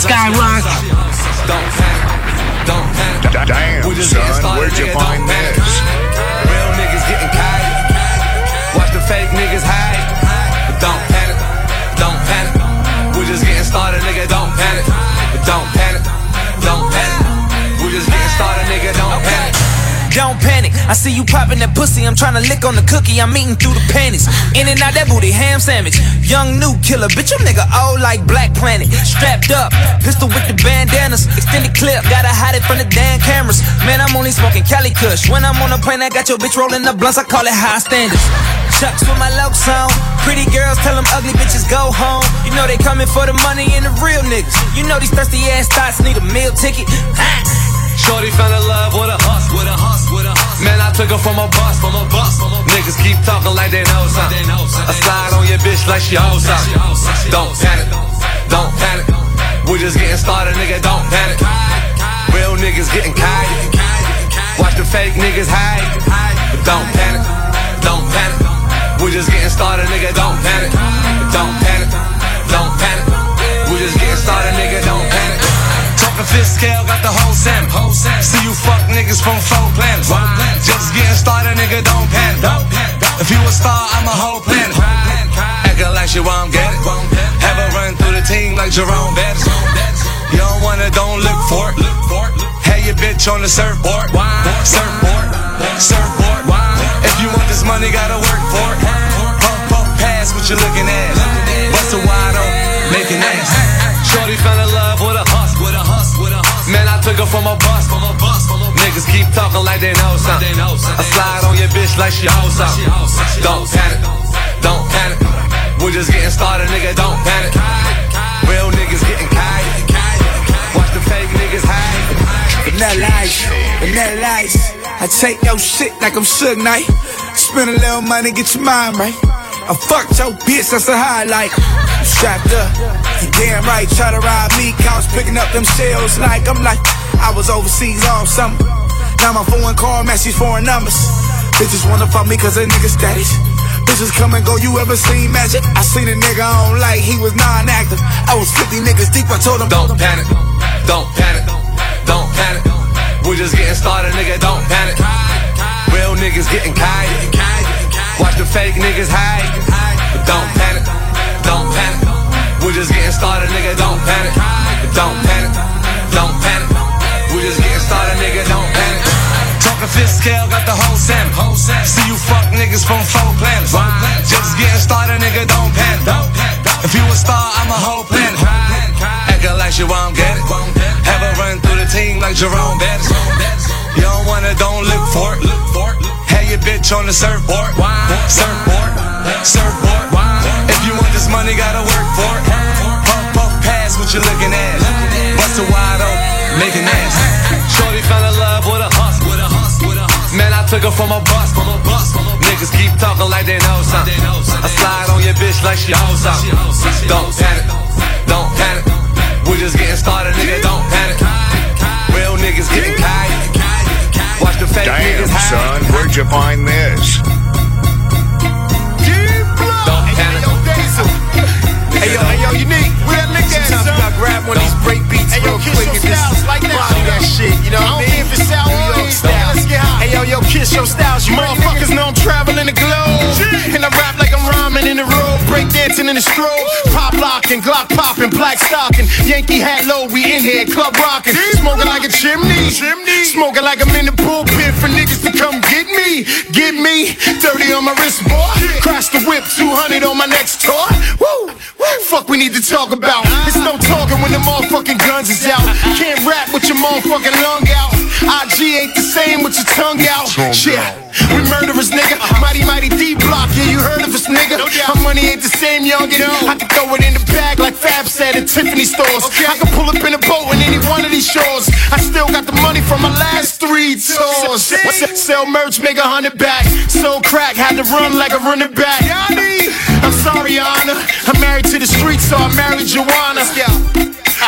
Skyrock. Damn, son, where'd you find this? Real niggas getting kite. Watch the fake niggas hide. But don't panic, don't panic. We're just getting started, nigga. Don't panic, but don't panic, don't panic. We're just getting started, nigga. Don't panic. Don't panic, I see you popping that pussy. I'm trying to lick on the cookie. I'm eating through the panties. In and out that booty, ham sandwich. Young new killer, bitch, you nigga old like Black Planet. Strapped up, pistol with the bandanas. Extended clip, gotta hide it from the damn cameras. Man, I'm only smoking Cali Kush. When I'm on a plane, I got your bitch rolling the blunts. I call it high standards. Chucks with my locs on. Pretty girls tell them ugly bitches go home. You know they coming for the money and the real niggas. You know these thirsty ass thoughts need a meal ticket. Shorty fell in love with a hus, with a hus, with a hus. Man, I took her from a bus, from a bus. Niggas keep talking like they know something. I slide on your bitch like she owes something. Don't panic, don't panic. We're just getting started, nigga. Don't panic. Real niggas getting kite. Watch the fake niggas hide. But don't panic, don't panic. We're just getting started, nigga. Don't panic, don't panic, don't panic. We're just getting started, nigga. Don't panic. Talking fifth scale, got the whole salmon. See you fuck niggas from four planets. Just getting started, nigga, don't panic. If you a star, I'm a whole planet. Acting like you won't get it. Have a run through team like Jerome Bettis. You don't wanna, don't look for it. Hey, your bitch on the surfboard. Surfboard, surfboard. If you want this money, gotta work for it. Pump, pump, pass what you looking at. Bust a wide open, make an ass. Shorty fell in love with a hus, with a hus, with a hus. Man, I took her from a bus, from a bus, from a Niggas keep talking like they know something. I slide on your bitch like she owes something. Don't panic, don't panic. We're just getting started, nigga. Don't panic. Niggas getting kite. Watch the fake niggas hide. Vanilla ice, vanilla ice. I take your shit like I'm Suge Knight. Spend a little money, get your mind right. I fucked your bitch, that's a highlight. I'm strapped up, you damn right. Try to ride me, couch picking up them shells like I'm like I was overseas all summer. Now my phone call matches foreign numbers. Bitches wanna fuck me cause a nigga status. Bitches come and go, you ever seen magic? I seen a nigga on like he was non-active. I was 50 niggas deep, I told him Don't panic, don't panic, don't panic. We're just getting started, nigga. Don't panic. Real niggas getting kite. Watch the fake niggas hide. Don't panic, don't panic. We're just getting started, nigga. Don't panic, don't panic, don't panic. Rockin' fifth scale, got the whole set. Whole. See you fuck niggas from four planets. Wow. Just getting started, nigga, don't panic. Don't panic. If you a star, I'm a whole planet. Acting like you won't get it. Have a run through the team like Jerome Bettis. You don't want it, don't look for it. Have your bitch on the surfboard. Surfboard. Surfboard. If you want this money, gotta work for it. Pump, pump, pass what you looking at. Bust a wide open, make an ass. Shorty fell in love with a hustle. Man, I took her from a bus. Niggas keep talking like they know something. I slide on your bitch like she owes something. Don't panic, don't panic. We just getting started, nigga. Don't panic. Real niggas getting kite. Watch the fake Damn, niggas hide. son, where'd you find this? Don't panic. Hey yo, hey yo, unique. Where that nigga at, son? Sometimes you gotta grab one of these break beats Hey yo, real kiss quick your and just like that. body that shit. You know what I mean? if it's sour Hey yo, yo, kiss your styles. You? Motherfuckers know I'm traveling the globe. And I rap like I'm rhyming in the road, break dancing in the strobe. Pop locking, Glock popping, black stocking. Yankee hat low, we in here, club rocking. Smoking like a chimney. Smoking like I'm in the pulpit for niggas to come get me. Get me. 30 on my wrist, boy. Crash the whip, 200 on my next toy. Woo! Fuck, we need to talk about. It's no talking when the motherfucking guns is out. Can't rap with your motherfucking lung out. IG ain't same with your tongue out. Yeah, we murderers, nigga. Mighty, mighty D block. Yeah, you heard of us, nigga. My money ain't the same, youngin'. I can throw it in the bag like Fab said at Tiffany stores. I can pull up in a boat in any one of these shores. I still got the money from my last three tours. Sell merch, make a hundred back. Sold crack, had to run like a running back. I'm sorry, Honor. I'm married to the streets, so I married Joanna.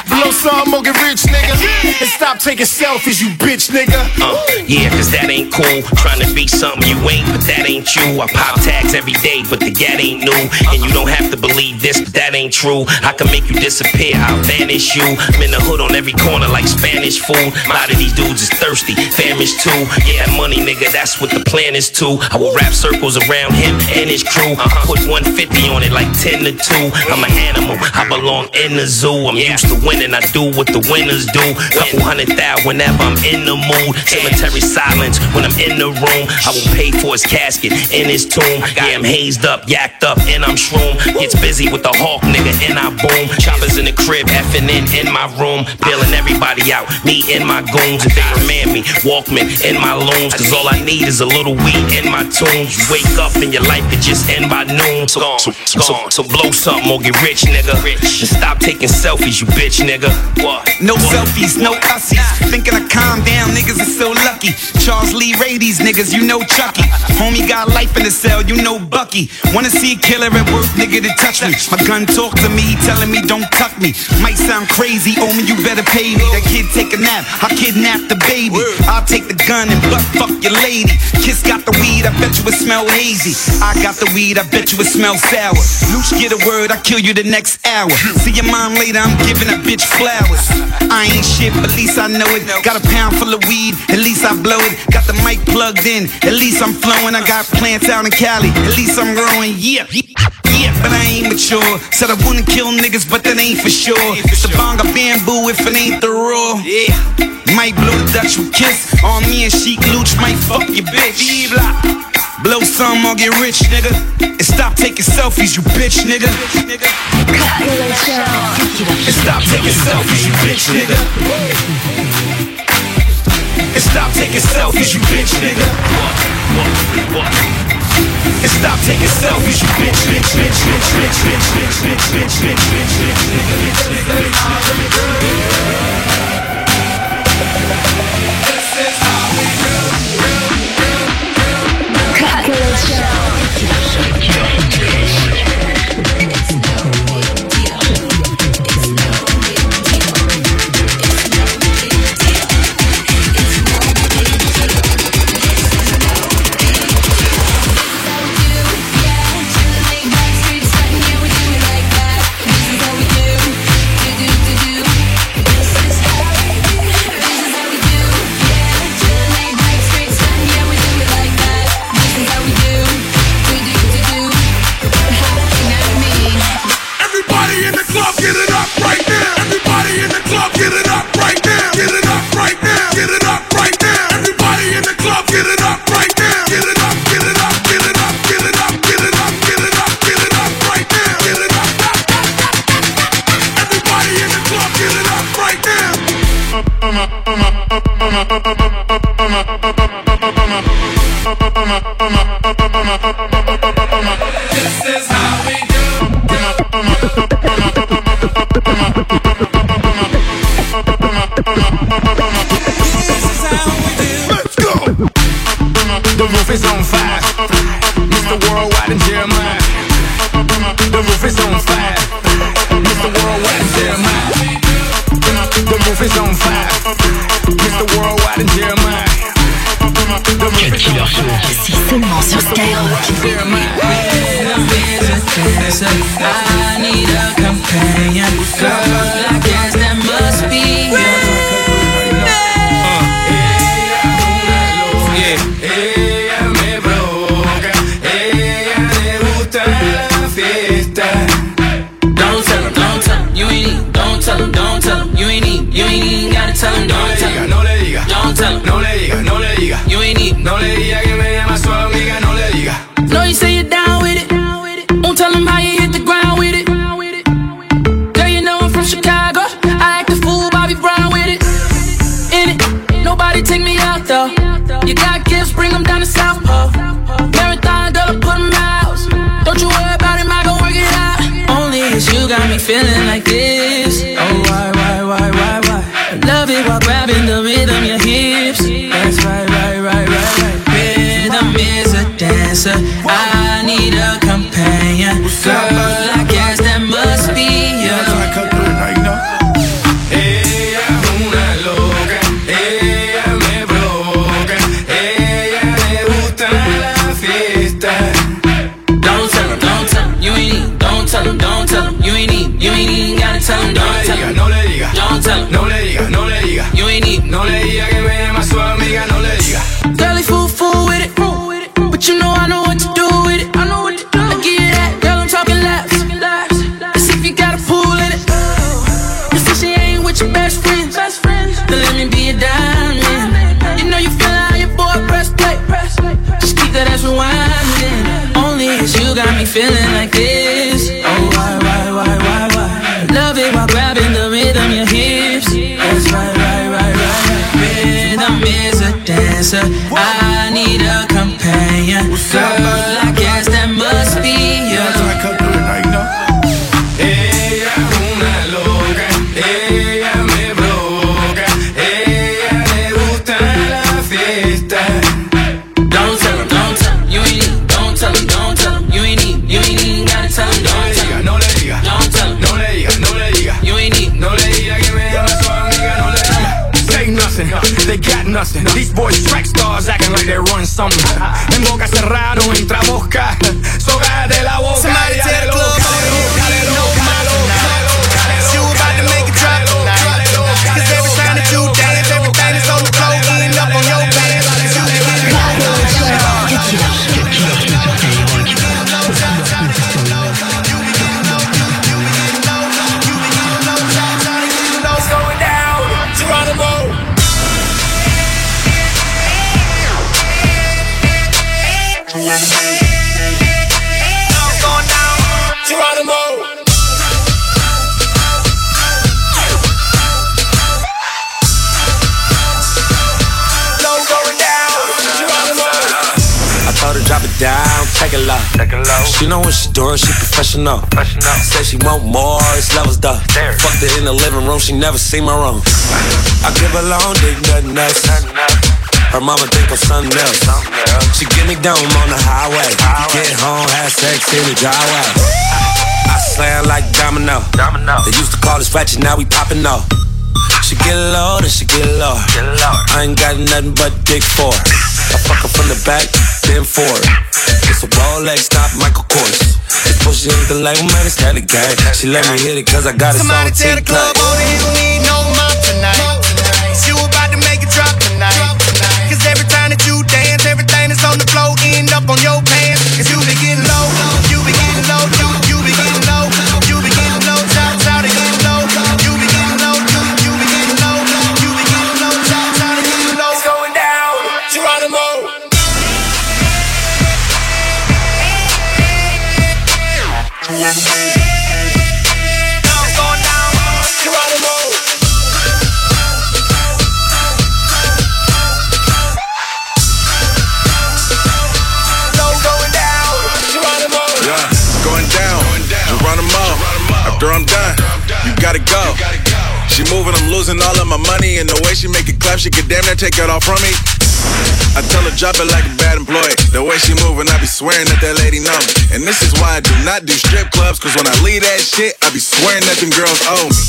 Blow some, or get rich, nigga. And stop taking selfies, you bitch, nigga. Uh, yeah, cause that ain't cool. Trying to be something you ain't, but that ain't you. I pop tags every day, but the gat ain't new. And you don't have to believe this, but that ain't true. I can make you disappear, I'll vanish you. I'm in the hood on every corner like Spanish food. A lot of these dudes is thirsty, famished too. Yeah, money, nigga, that's what the plan is too. I will wrap circles around him and his crew. I put 150 on it like 10 to 2. I'm an animal, I belong in the zoo. I'm used to winning, I do what the winners do. Couple hundred thousand whenever I'm in the mood. Cemetery silence when I'm in the room. I will pay for his casket in his tomb. Yeah, I'm hazed up, yacked up, and I'm shroom. Gets busy with the hawk, nigga, and I boom. Choppers in the crib, effing in in my room. Bailing everybody out, me and my goons. If they remand me, Walkman in my looms. Cause all I need is a little weed in my tunes. You wake up and your life could just end by noon. So, so, so, so blow something or get rich, nigga. And stop taking selfies, you bitch, nigga. What? No selfies, no ussies. Thinking I calm down, niggas are so lucky. Charles Lee Ray, these niggas, you know Chucky. Homie got life in the cell, you know Bucky. Wanna see a killer at work, nigga, to touch me. My gun talk to me, he telling me don't tuck me. Might sound crazy, oh man, you better pay me. That kid take a nap, I kidnap the baby. I'll take the gun and butt fuck your lady. Kiss got the weed, I bet you it smell hazy. I got the weed, I bet you it smell sour. Louch get a word, I kill you the next hour. See your mom later, I'm giving that bitch flowers. I ain't shit, but at least I know it. Got a pound full of weed, at least I blow it. Got the mic plugged in, at least I'm flowing. I got plants out in Cali, at least I'm growing. Yeah, yeah, but I ain't mature. Said I wanna kill niggas, but that ain't for sure. It's the bonga bamboo if it ain't the raw. Yeah, might blow the Dutch with kiss on me and Sheek Louch might fuck your bitch. Blow some or get rich, nigga. And stop taking selfies, you bitch, nigga. And stop taking selfies, you bitch, nigga. And stop taking selfies, you bitch, nigga. And stop taking selfies, you bitch, bitch, bitch, bitch, bitch, bitch, bitch, bitch, bitch, bitch, said she want more, it's levels though. There. Fucked it in the living room, she never seen my room. I give a long dick, nothing else. Her mama think I'm something else. She give me dome on the highway. Get home, have sex in the driveway. I slam like domino. They used to call us ratchet, now we popping off. She get low, then she get low. I ain't got nothing but dick for her. I fuck her from the back, then forward. It's a Rolex, not Michael Kors. This bullshit ain't the life, we might as had a gang. She let me hit it cause I got it Somebody so tell the club owner he don't need no mop tonight. You about to make it drop tonight. Cause every time that you dance, everything that's on the floor end up on your money and the way she make it clap, she could damn near take it all from me. I tell her drop it like a bad employee. The way she moving, I be swearing that that lady know me. And this is why I do not do strip clubs, cause when I leave that shit, I be swearing that them girls owe me.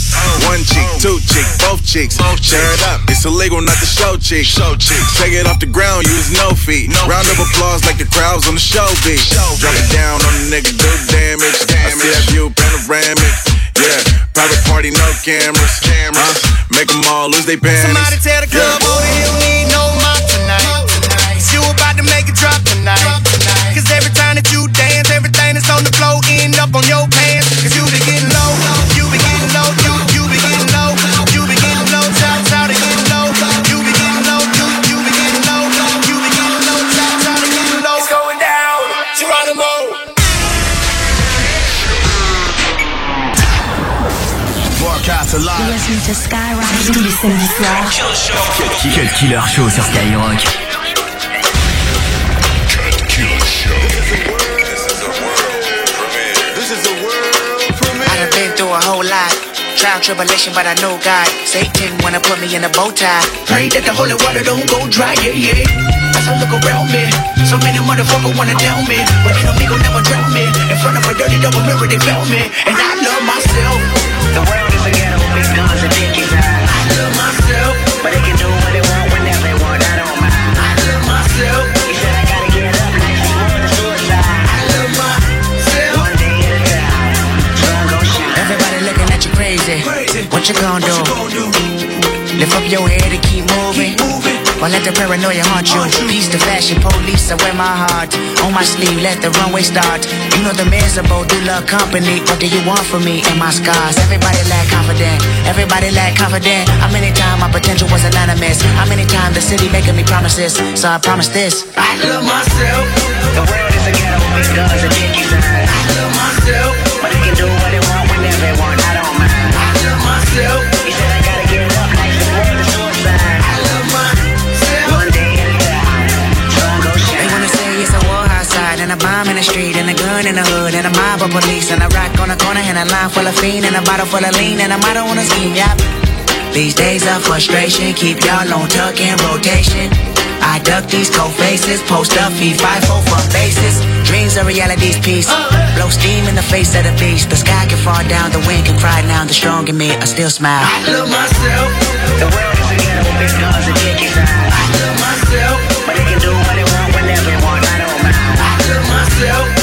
One cheek, two cheek, both cheeks. Share it up, it's illegal not to show cheeks. Show cheeks. Take it off the ground, use no feet. No Round of applause like the crowds on the show beat. Drop it down on the nigga, do damage. I see that view panoramic. Yeah, private party, no cameras. Cameras. Make them all lose their panties. Somebody tell the club Yeah. Oh, owner he don't need no more tonight. Cause you about to make it drop tonight. Cause every time that you dance, everything that's on the floor end up on your pants. To Skyrock tous les samedis soirs. Cut Killer Show sur Skyrock. I done been through a whole lot. Trial, tribulation, but I know God. Satan wanna put me in a bow tie. Pray that the holy water don't go dry, yeah, yeah. As I look around me, so many motherfuckers wanna down me. But enemy gon' never drown me. In front of a dirty double mirror, they found me. And I love myself. What they want whenever they want. I don't mind. I love myself. He said I gotta get up like some more than suicide. I love myself. One day at a time. Sun gon' shine. Everybody looking at you crazy. What you gonna do? Lift up your head and keep moving. Or let the paranoia haunt you. Peace to fashion police, I wear my heart on my sleeve. Let the runway start. You know the miserable do love company. What do you want from me and my scars? Everybody lack confident. Everybody lack confident. How many times my potential was anonymous? How many times the city making me promises? So I promise this. I love myself. The world is a ghetto, big guns and dickies. I love myself. But they can do what they want whenever they want. I don't mind. I love myself. A bomb in the street and a gun in the hood and a mob of police and a rock on the corner and a line full of fiend and a bottle full of lean and a motto on a scheme. Yep. These days of frustration keep y'all on tuck in rotation. I duck these cold faces, post up, feed five four for bases. Dreams are reality's piece. Blow steam in the face of the beast. The sky can fall down, the wind can cry now. The strong in me, I still smile. I love myself. The world is a ghetto, big guns and. I love myself. Myself.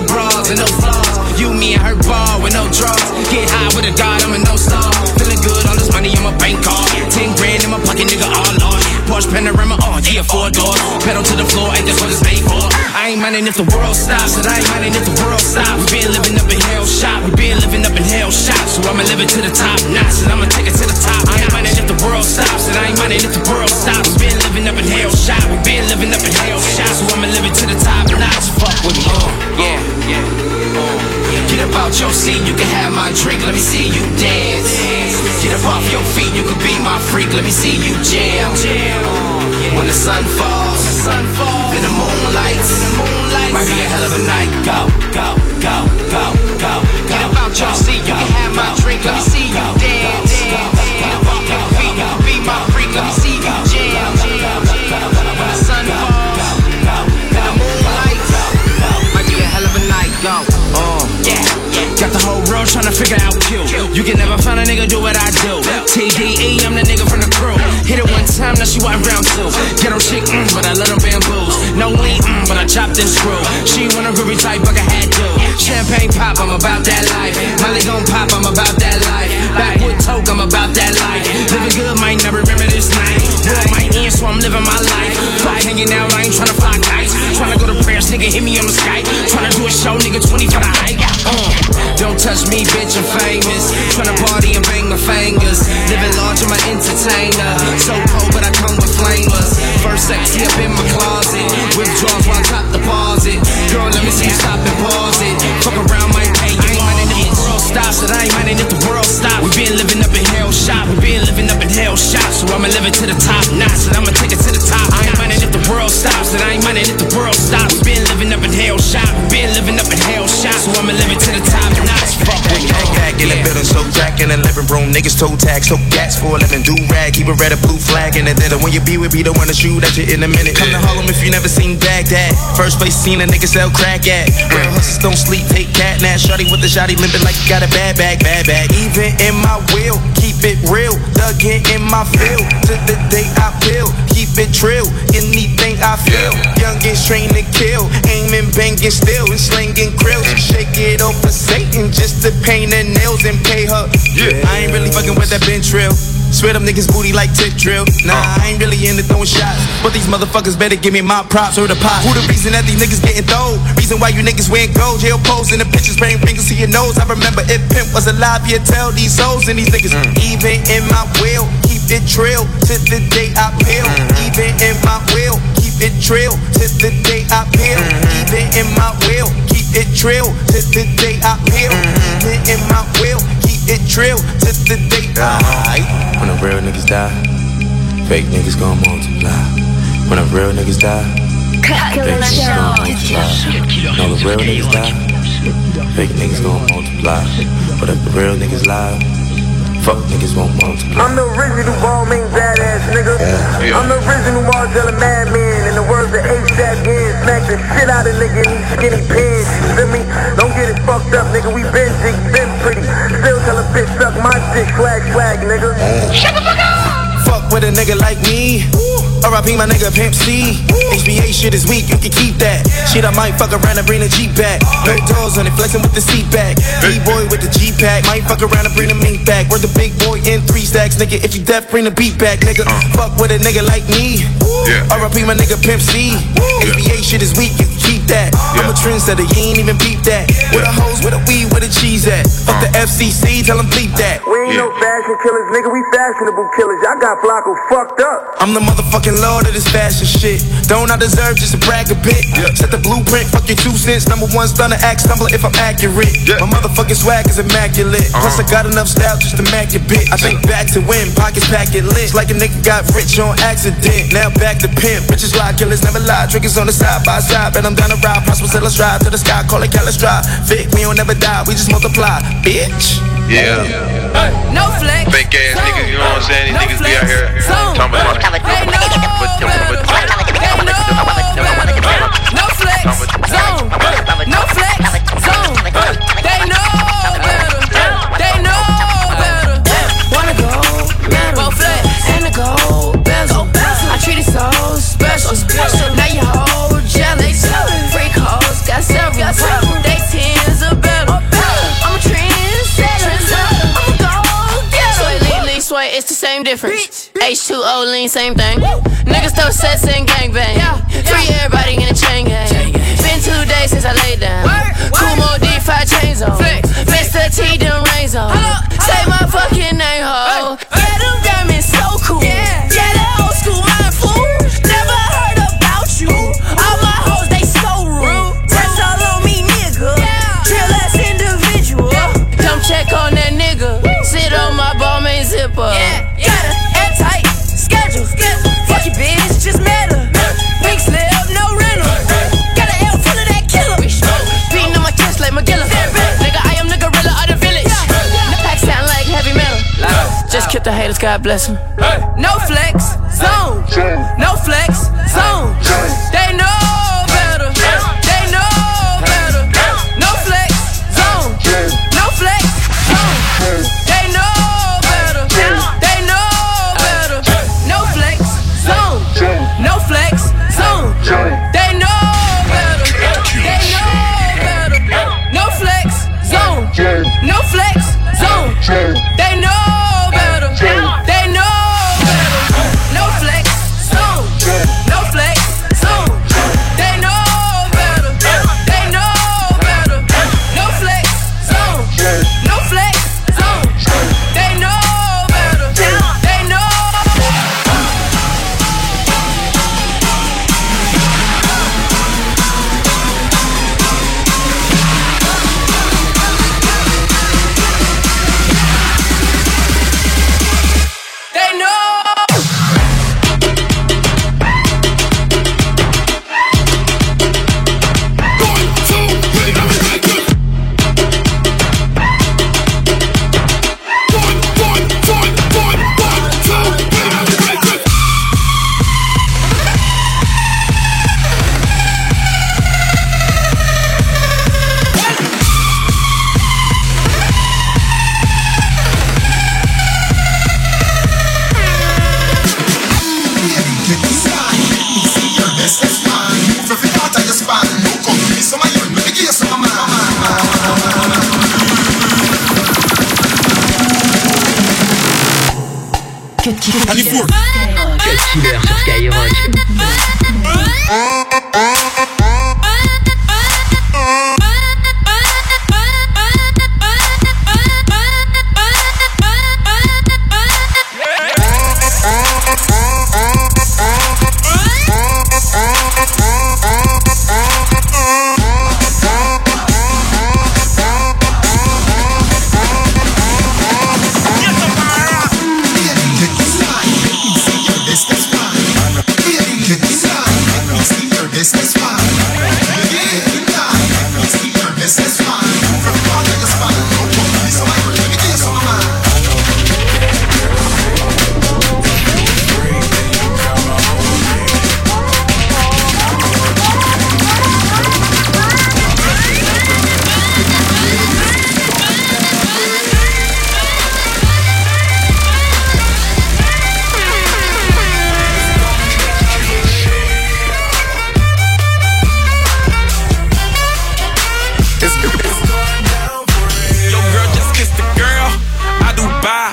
no bras and no flaws. You, me, and her ball with no draws. Get high with a god, I'm a no star. Feeling good, all this money on my bank card. Ten grand in my pocket, nigga, all lost. Porsche panorama, oh yeah, four doors. Pedal to the floor, ain't this what it's made for? I ain't minding if the world stops, and I ain't minding if the world stops. We been living up in hell shop, we been living up in hell shop. So I'ma live it to the top notch, and I'ma take it to the top. I ain't minding if the world stops, and I ain't minding if the world stops. We been living up in hell shop, we been living up in hell shop. So I'ma live it to the top notch. Fuck with me, uh, yeah. Get up out your seat, you can have my drink, let me see you dance. Get up off your feet, you can be my freak, let me see you jam. When the sun falls, in the moonlight, might be a hell of a night. Go, go, go, go, go, go. Get up out your seat, you can have my drink, let me see you dance. World tryna figure out you. You can never find a nigga do what I do. TDE, I'm the nigga from the crew. Hit it one time, now she want round two. Get on shit, mm, but I let them bamboos. No lean, mm, but I chopped and screw. She want a groovy type, but I had to. Champagne pop, I'm about that life. Molly gon' pop, I'm about that life. Backwood toke, I'm about that life. Living good, might never remember this night. World might end, so I'm living my life. Fly hanging out, I ain't trying tryna fly kites. Tryna go to prayers, nigga, hit me on the Skype. Tryna do a show, nigga, 20 for the hike. Uh, don't touch me, bitch, I'm famous. Tryna party and bang my fingers. Living large, I'm an entertainer. So cold, but I come with flamers. First sexy up in my closet. Withdrawals while I top deposit. Girl, let me see you stop and pause it. Fuck around, might pay stops. And I ain't minding if the world stops. We been living up in hell shop. We been living up in hell shop. So I'ma live it to the top notch. And I'ma take it to the top. I ain't minding if the world stops. And I ain't minding if the world stops. We been living up in hell shop. We been living up in hell shop. So I'ma live it to the top notch. Fuck with me. Back in the building, so jack in the living room. Niggas toe tag, so gas for a living. Do rag, keep a red or blue flag in the dinner. When you be with me, don't wanna shoot at you in a minute. Come to Harlem if you never seen Baghdad. First place seen a nigga sell crack at. Real hustlers don't sleep, take cat nap. Shorty with the shotty limping like you got a bad bag, bad bag. Even in my will, keep it real. Dug in in my field. To the day I feel. keep it trill. Anything I feel. Youngins trained to kill. Aiming, banging still, and slinging krills. Shake it off for Satan just to paint her nails and pay her. Yeah. I ain't really fucking with that bench drill. Swear them niggas booty like tip drill. Nah, I ain't really into throwing shots. But these motherfuckers better give me my props or the pot. Who the reason that these niggas getting thrown? Reason why you niggas wearing gold. Jail pose in the pictures, spraying fingers to your nose. I remember if Pimp was alive, he'd tell these souls and these niggas. Mm. Even in my will, keep it trill to the day I peel. Mm. Even in my will, keep it trill to the day I peel. Mm-hmm. Even in my will, keep it trill to the day I peel. Mm-hmm. Even in my will, keep it trill to the day I. When the real niggas die, fake niggas gon' multiply. When the real niggas die, fake niggas gon' multiply. No, the real niggas die, fake niggas gon' multiply. But if the real niggas lie, fuck niggas won't multiply. I'm the original Balmain badass nigga. Yeah. I'm the original Margiela madman. In the words of ASAP Ginn, smack the shit out of nigga in these skinny pants. You feel me? Don't get it fucked up, nigga. We been jig, been pretty. Still tell a bitch suck my dick, swag, swag, nigga. Shut the fuck up! Fuck with a nigga like me. RIP my nigga Pimp C. HBA shit is weak, you can keep that. Shit, I might fuck around and bring the Jeep back. No doors on it, flexing with the seat back. B-boy with the G pack. Might fuck around and bring the mink back. We're the big boy in three stacks, nigga. If you deaf, bring the beat back, nigga. Uh. Fuck with a nigga like me. RIP my nigga Pimp C. HBA shit is weak, you can keep that. I'm a trendsetter, you ain't even peep that. Where the hoes, where the weed, where the cheese at? Fuck the uh. FCC, tell them bleep that. We ain't no fashion killers, nigga. We fashionable killers. Y'all got Flacko fucked up. I'm the motherfucking lord of this fashion shit. Don't I deserve just to brag a bit? Set the blueprint, fuck your two cents. Number one stunner, act stumbler if I'm accurate. My motherfucking swag is immaculate. Uh-huh. Plus I got enough style just to mac your bitch. I think back to when pockets pack it lit. Like a nigga got rich on accident. Now back to pimp. Bitches lie, killers never lie. Drinkers on the side by side. Bet I'm down to ride. Prosper till I strive to the sky. Call it Callus Drive. Vic, we don't never die. We just multiply. Bitch. Yeah. No flex. Fake ass niggas, you know what I'm saying? These No niggas be out here Zone. talking about They know better. They know better. No flex. Zone. No flex. Difference. H2O lean, same thing. Niggas throw sets and gangbang. Free everybody in a chain gang. Been two days since I laid down. Kumo D5 chains on. Mr. T, them rains on. Say my fucking name, ho. Yeah, them Just the haters, God bless them. Hey. No flex, zone. No flex, zone. They know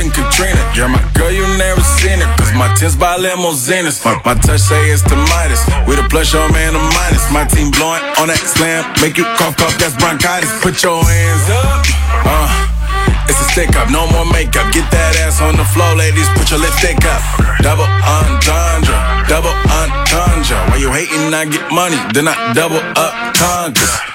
Than Katrina. You're my girl, you never seen it. Cause my tits by limousines. My, my touch say it's the Midas. We the plus, your man, the minus. My team blowing on that slam. Make you cough, cough, that's bronchitis. Put your hands up. Uh. It's a stick up, no more makeup. Get that ass on the floor, ladies. Put your lipstick up. Double entendre, double entendre. Why you hating, I get money, then I double up congas.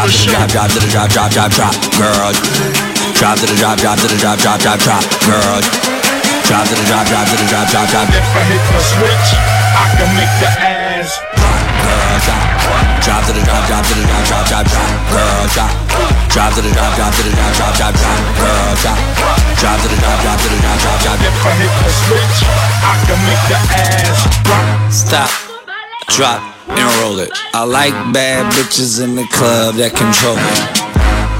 Drop to the drop, drop to the drop, drop, drop, drop, girl. Drop to the drop, drop to the drop, drop, drop, drop, girl. Drop to the drop, drop to the drop, drop, drop. If I hit the switch, I can make the ass Girl, drop. Drop to the drop, drop to the drop, drop, drop, drop, girl. Drop. Drop to the drop, drop to the drop, drop, drop, drop, girl. Drop. Drop to the drop, drop to the drop, drop, drop. If I hit the switch, I can make the ass rock. Stop, drop, and roll it. I like bad bitches in the club that control it.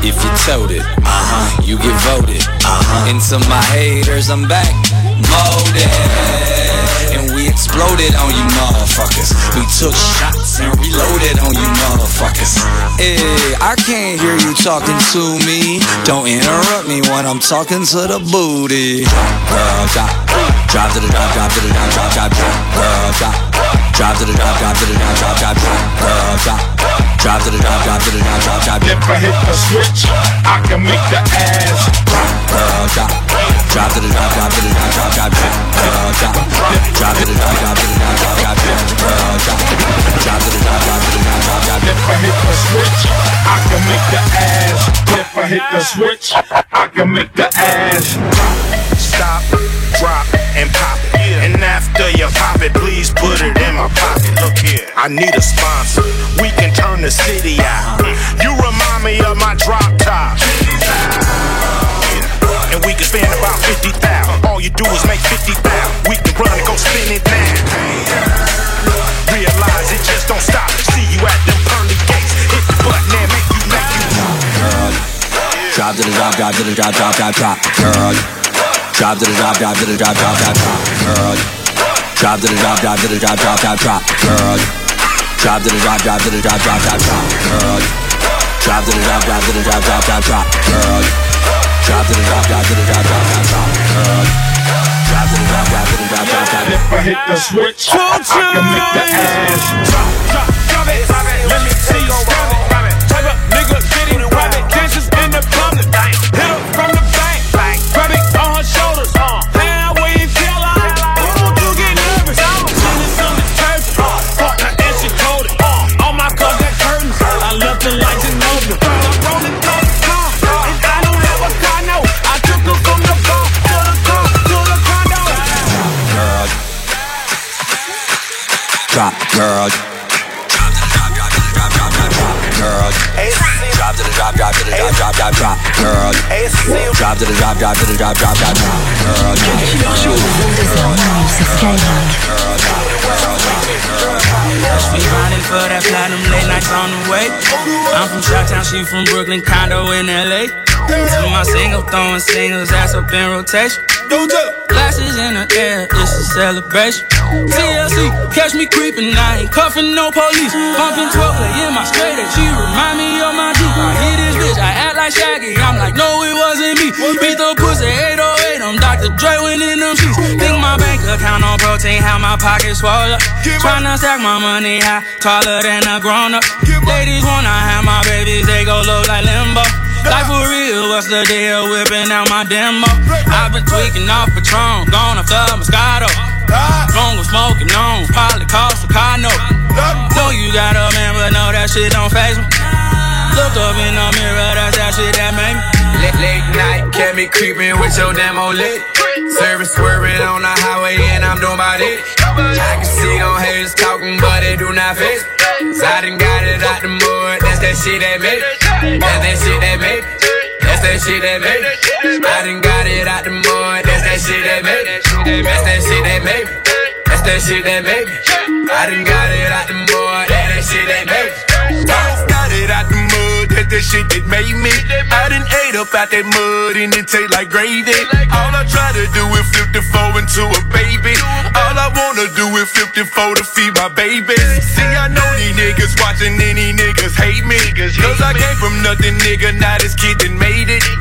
If you told it, uh huh, you get voted, uh huh. And my haters, I'm back, molded. And we exploded on you motherfuckers. We took shots and reloaded on you motherfuckers. Hey, I can't hear you talking to me. Don't interrupt me when I'm talking to the booty. Girl, drop, drop to the drop, drop to the drop, drop, drop, drop. Drop. Drop to the drop, drop to the drop, drop, drop, drop, drop. Drop to the drop, drop to the drop, drop, drop, If I hit the switch, I can make the ass rock. girl, drop. Drop to the drop, drop to the drop, drop, drop, drop, drop. Drop to the drop, drop to the drop, drop, drop, drop, drop. Drop to the drop, drop to the drop, drop, drop, If I hit the switch, I can make the ass. If I hit the switch, I can make the ass rock. Stop, drop, and pop it. And after you pop it, please put it in my pocket. Look here, I need a sponsor. We can turn the city out. Mm. You remind me of my drop top. Yeah. And we can spend about 50,000. All you do is make 50,000. We can run and go spend it now. Realize it just don't stop. See you at them pearly gates. Hit the button and make you, make you. girl. Drop to the drop, drop to the drop, drop, drop, drop, girl. Drop to the drop, drop to the drop, drop, drop, drop, girl. Drop to the drop, drop to the drop, drop, drop, drop, girl. Drop to the drop, drop to the drop, drop, drop, drop, girl. Drop to the drop, drop to the drop, drop, drop, drop, girl. Drop to the drop, drop to the drop, drop, drop, drop, girl. Drop to the drop, drop to the drop, drop, drop. If I hit the switch, I can make the ass drop. Drop, drop it, drop it. let me see you grab it. Drop it. Type of nigga, get it, grab it. Dancers in the public, Drop, girl. Drop to the drop, drop to the drop, drop, drop, drop, girl. Drop to the drop, drop to the drop, drop, drop, drop, girl. Drop to the drop, drop to the drop, drop, drop, drop, girl. Killer Show. 22h minuit sur Skyrock. She grinding for that platinum late nights on the way. I'm from Chi-Town, she from Brooklyn, condo in LA. To my single, throwing singles, ass up in rotation. Glasses in the air, it's a celebration. TLC, catch me creeping, I ain't cuffing no police. Bumping 12 play in my straight, she remind me of my Jeep. I hit this bitch, I act like Shaggy, I'm like, no, it wasn't me. Beat the pussy 808, I'm Dr. Dre winning them sheets. Think my bank account on protein, how my pockets swole up. Tryna stack my money high, taller than a grown up. Ladies wanna have my babies, they go low like limbo. Like for real, what's the deal? Whipping out my demo. I've been tweaking off Patron, gone off the Moscato. Long was smoking on, probably cost a car note. Know you got a man, but no, that shit don't phase me. Look up in the mirror, that's that shit that made me. Late, late night, kept me creeping with your demo lit. Service swerving on the highway and I'm doing my it. I can see them haters talking, but they do not me. 'Cause I done got it out the mud, that's that shit that made me. That's that shit that made me. That's that shit that made me. I done got it out the mud, that's that shit that made me. That's that shit that made me. That's that shit that made me. I done got it out the mud, that's that shit that made me. Got it out the mud, that's that that shit that made me. I done ate up out that mud and it taste like gravy. All I try to do is flip the four into a baby. All I wanna do is flip the four to feed my babies. See, I know these niggas watching any niggas hate me. Cause I came from nothing, nigga. Now this kid that made it.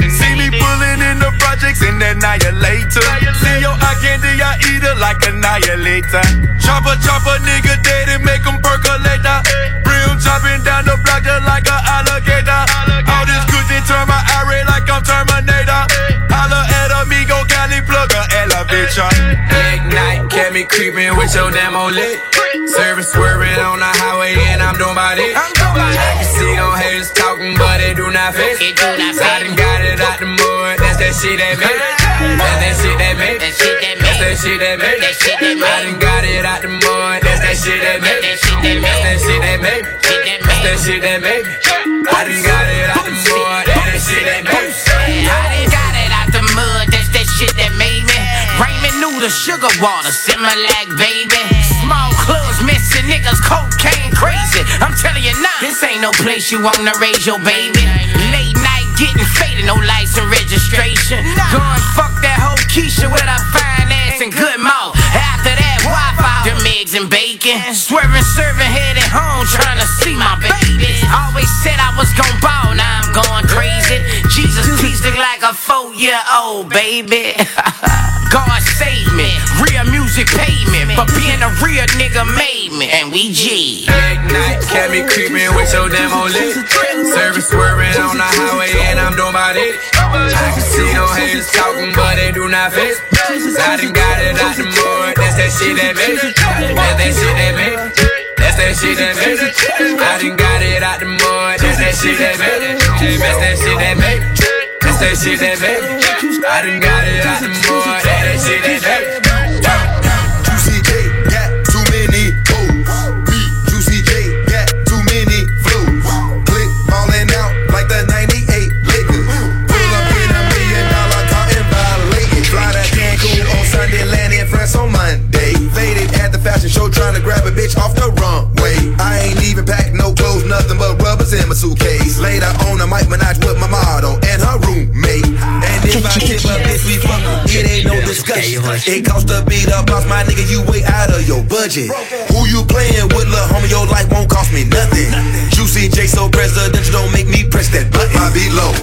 Pulling in the projects and annihilator. See your eye candy, I eat it like annihilator. Chopper, chopper, nigga dead and make 'em percolate. Brim chopping down the block just like an alligator. All this cushion turn my eye like I'm Terminator. Me creeping with your damn old lit. Service swerving on the highway and I'm doing about it. I can see them haters talking, but they do not fit. I done got it out the mud, that's that shit that made it. That's that shit that made it. That's that shit that made it. I done got it out the mud, that's that shit that made it. That's that shit that made it. That's that shit that made it. I done got it out the mud, that's that shit that made it. I done got it out the mud, that's that shit that made me. Raymond knew the sugar water, Similac, baby. Small clubs missing niggas, cocaine crazy. I'm telling you now, this ain't no place you wanna raise your baby. Late night getting faded, no license registration. Going fuck that whole Keisha with her fine ass and good mouth. Eggs and bacon. Swerving, serving, headed home, trying to see my baby. Always said I was gon' ball, now I'm going crazy. Jesus teased it like a four-year-old, baby. God save me, real music paid me, but being a real nigga made me, and we G. Late night, kept me creeping with your old lit. Service swerving on the highway and I'm doing about it. I can see no haters talking, but they do not fit. I done got it out the mud, that's that shit that made. That's that shit that made it. That's that shit that made it. I done got it out the mud, that's that shit that made it. That's that shit that made it. That's that shit that made it. I done got it out the mud, a bitch off the runway. I ain't even packed no clothes, nothing but rubbers in my suitcase. Later on, I might Minaj with my model and her roommate. And if I tip a bitch, we fuck. It ain't no discussion. It cost to beat up boss, my nigga, you way out of your budget. Who you playing with, lil' homie? Your life won't cost me nothing. Juicy J so presidential, don't make me press that button. My beat low,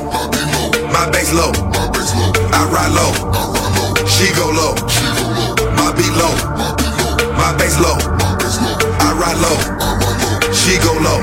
my bass low. I ride low, she go low. My beat low, my bass low. I ride low, she go low,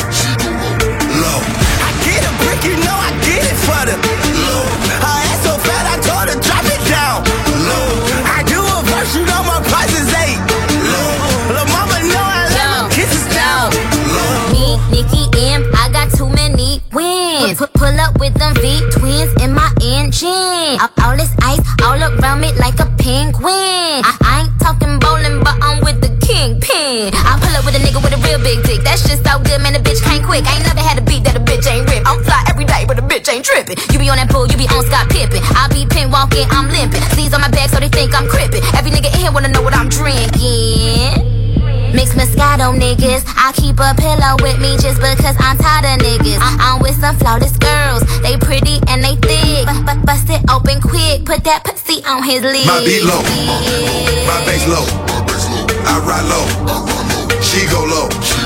low. I get a brick, you know I get it for the low. Her ass so fat, I told her drop it down. Low. I do a verse, you know my price is eight. Low. Lil' mama know I let my kisses down. Low. Me, Nicki M, I got too many wins. Put, pull up with them V twins in my engine. All, all this ice all around me like a penguin. I, That's just so good, man. The bitch can't quick. I ain't never had a beat that a bitch ain't rip. I'm fly every day, but a bitch ain't tripping. You be on that pool, you be on Scott Pippen. I be pin walking, I'm limping. Sleeves on my back, so they think I'm crippin'. Every nigga in here wanna know what I'm drinking. Mix Moscato niggas. I keep a pillow with me just because I'm tired of niggas. I'm with some flawless girls. They pretty and they thick. But, but bust it open quick. Put that pussy on his lid. My beat low, my bass low. I ride low, she go low.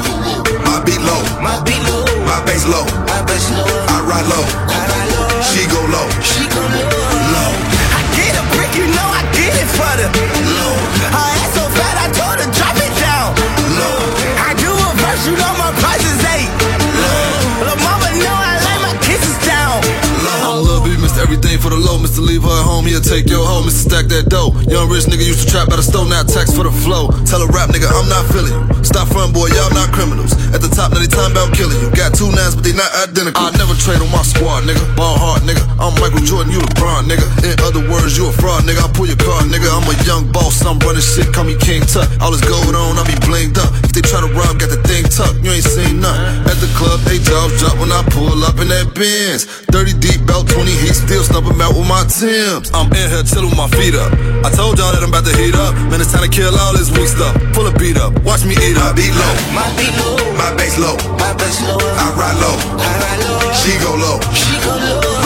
My beat low, my beat low, my bass low. I ride low, she for the low. Mr. Leave her at home, he'll take your home. Mr. Stack that dough. Young rich nigga used to trap by the stove, now tax for the flow. Tell a rap nigga, I'm not feeling you. Stop front, boy, y'all not criminals. At the top, now they time about killing you. Got two nines, but they not identical. I never trade on my squad, nigga. Ball hard, nigga. I'm Michael Jordan, you LeBron, nigga. In other words, you a fraud, nigga. I pull your car, nigga. I'm a young boss, I'm running shit, call me King Tut. All this gold on, I be blinged up. If they try to rob, got the thing tucked, you ain't seen nothing. At the club, they jobs drop when I pull up. in that Benz. 30 deep, belt 20 heat, still stumping out with my Timbs. I'm in here chillin' with my feet up. I told y'all that I'm about to heat up. Man, it's time to kill all this weak stuff. Full of beat up. Watch me eat up. beat low, my beat low, my bass low, my bass low. I ride low, I ride low. She go low, she go low. My beat low,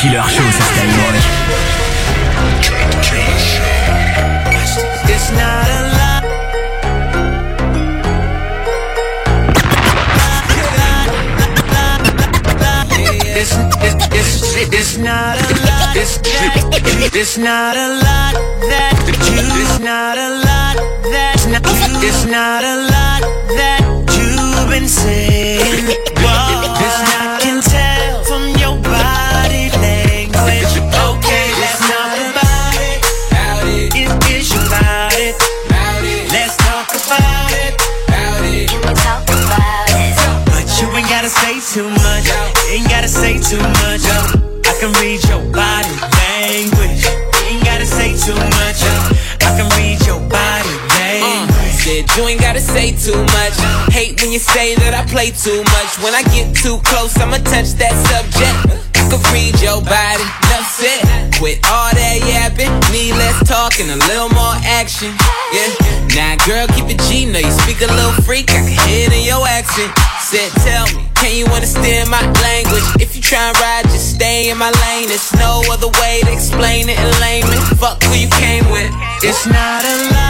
Killer Show sur Skyrock. It's lie. It's, it's, it's, not a lot. It's, it's not a lot When I get too close, I'ma touch that subject. I can read your body, enough said. Quit all that yapping, need less talk and a little more action. Yeah, now girl, keep it G. Know you speak a little freak, I can hear it in your accent. Said, tell me, can you understand my language? If you try and ride, just stay in my lane. There's no other way to explain it in layman. Fuck who you came with. It's not a lot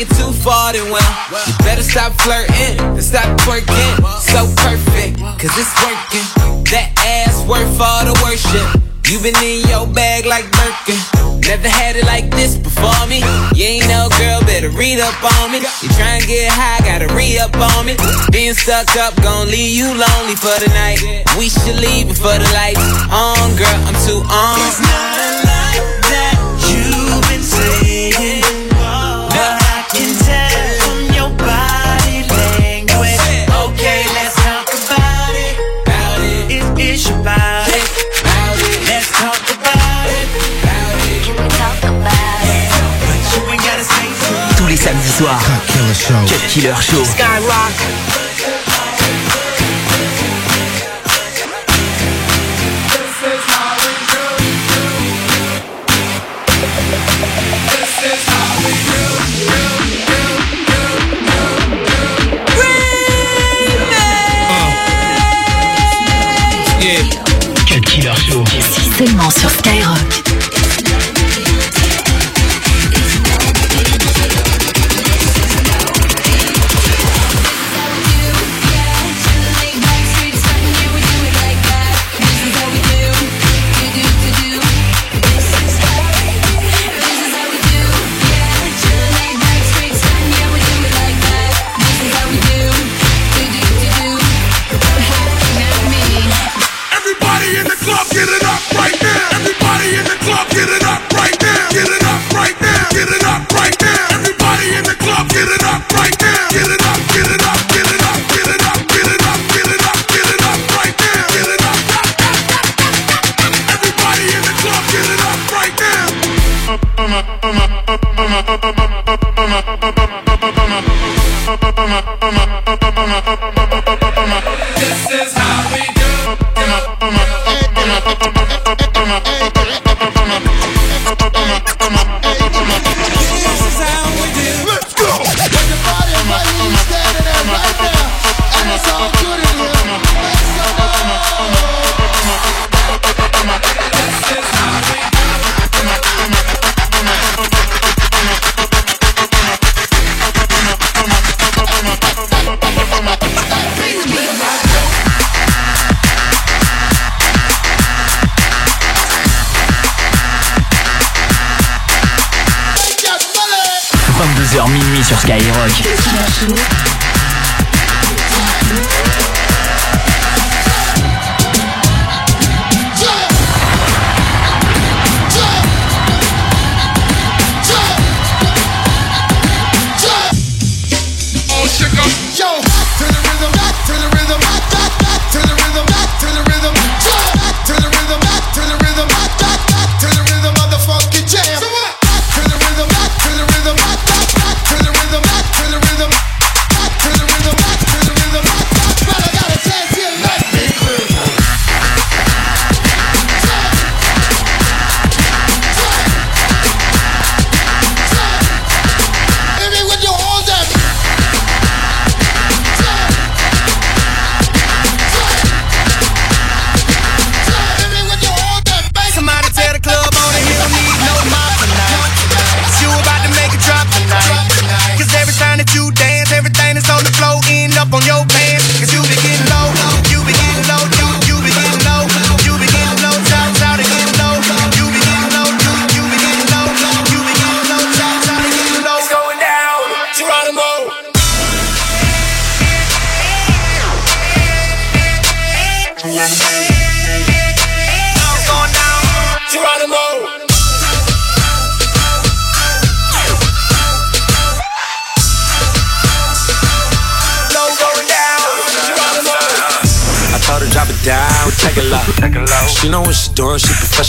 take it too far, then well, you better stop flirting and stop twerking. So perfect, cause it's working. That ass worth all the worship. You been in your bag like Birkin. Never had it like this before me. You ain't no girl, better read up on me. You try and get high, gotta re up on me. Being stuck up, gon' leave you lonely for the night. We should leave before the lights on, girl. I'm too on. It's not a lie that you've been saying. Tous les samedis soirs. Cut Killer Show. Cut Killer Show. Skyrock. Cut Killer Show. Ici seulement sur Skyrock.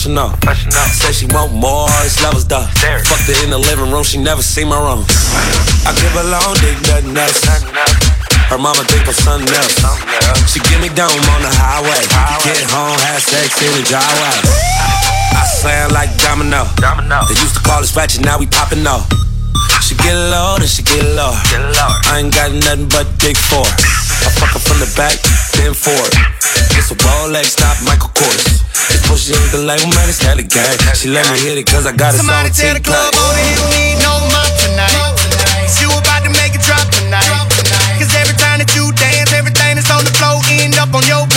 professional. up. Say she want more, it's levels though. There. Fucked her in the living room, she never seen my room. I give her long dick, nothing else. Her mama think I'm something else. She give me dome on the highway. Get home, have sex in the driveway. I slam like domino. domino. They used to call us ratchet, now we popping off. She get low, then she get low. I ain't got nothing but dick for her. I fuck her from the back, then forward. It's a Rolex, not Michael Kors. Oh, she ain't the light, well, man, it's hella gang. She let me hit it cause I got it Somebody song tell the club on oh, the hill, we no mop tonight. You about to make it drop tonight. Cause every time that you dance, everything that's on the floor end up on your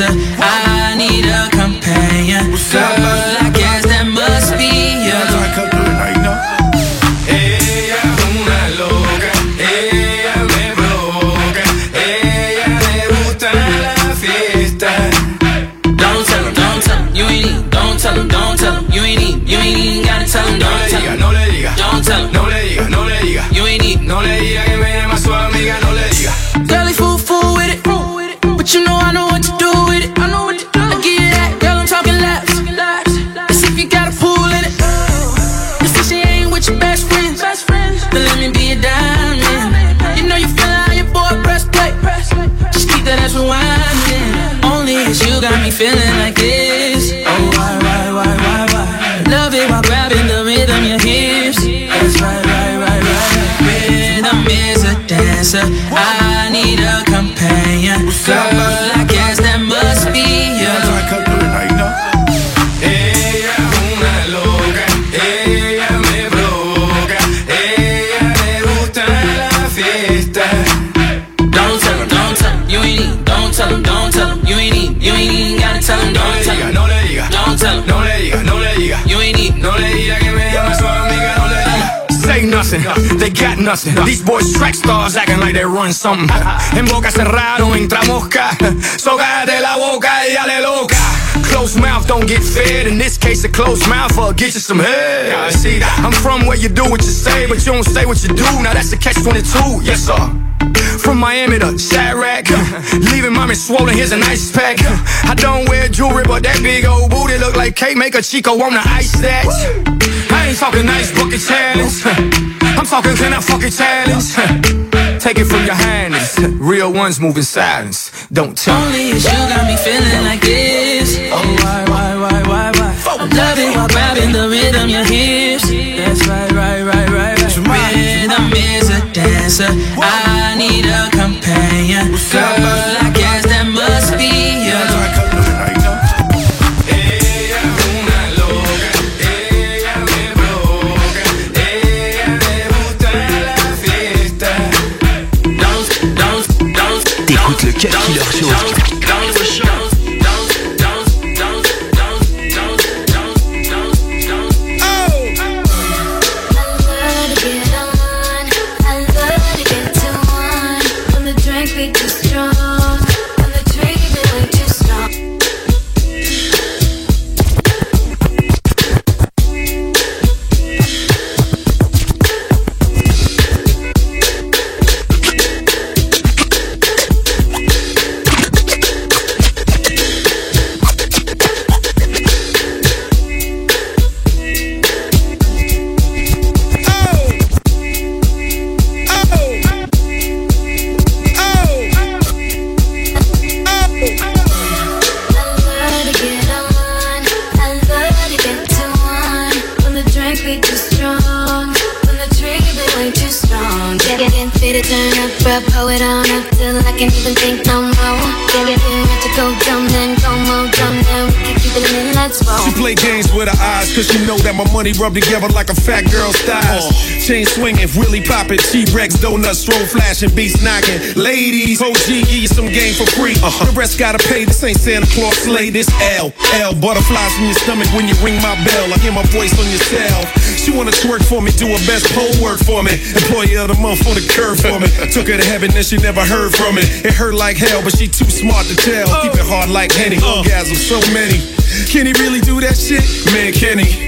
I nothing. They got nothing. These boys track stars acting like they run something. En boca cerrado entra mosca. So cállate la boca y dale loca. Closed mouth don't get fed. In this case, a closed mouth will get you some head. I see, I'm from where you do what you say, but you don't say what you do. Now that's the catch 22. Yes, sir. From Miami to Chiraq, leaving mommy swollen. Here's an ice pack. I don't wear jewelry, but that big old booty look like cake. Make a Chico on the ice that. I ain't talking nice bucket challenge. I'm talking can I fuck it challenge. Take it from your hands. Real ones move in silence. Don't tell Only you got me feeling like this. Oh, why, why, why, why, why? I'm loving while grabbing the rhythm, your hips. That's right, right, right, right, right. Rhythm is a dancer. I need a companion. Girl, I Cut money rub together like a fat girl's thighs. Chain swinging, Willie popping, T-Rex, donuts, stroll flashing, beats knocking. Ladies, OG, give you some game for free. Uh-huh. The rest gotta pay, this ain't Santa Claus slay, this L. L, butterflies in your stomach when you ring my bell. I hear my voice on your cell. She wanna twerk for me, do her best pole work for me. Employee of the month for the curve for me. Took her to heaven, then she never heard from me. It hurt like hell, but she too smart to tell. Keep it hard like Henny, orgasm so many. Can he really do that shit? Man, can he?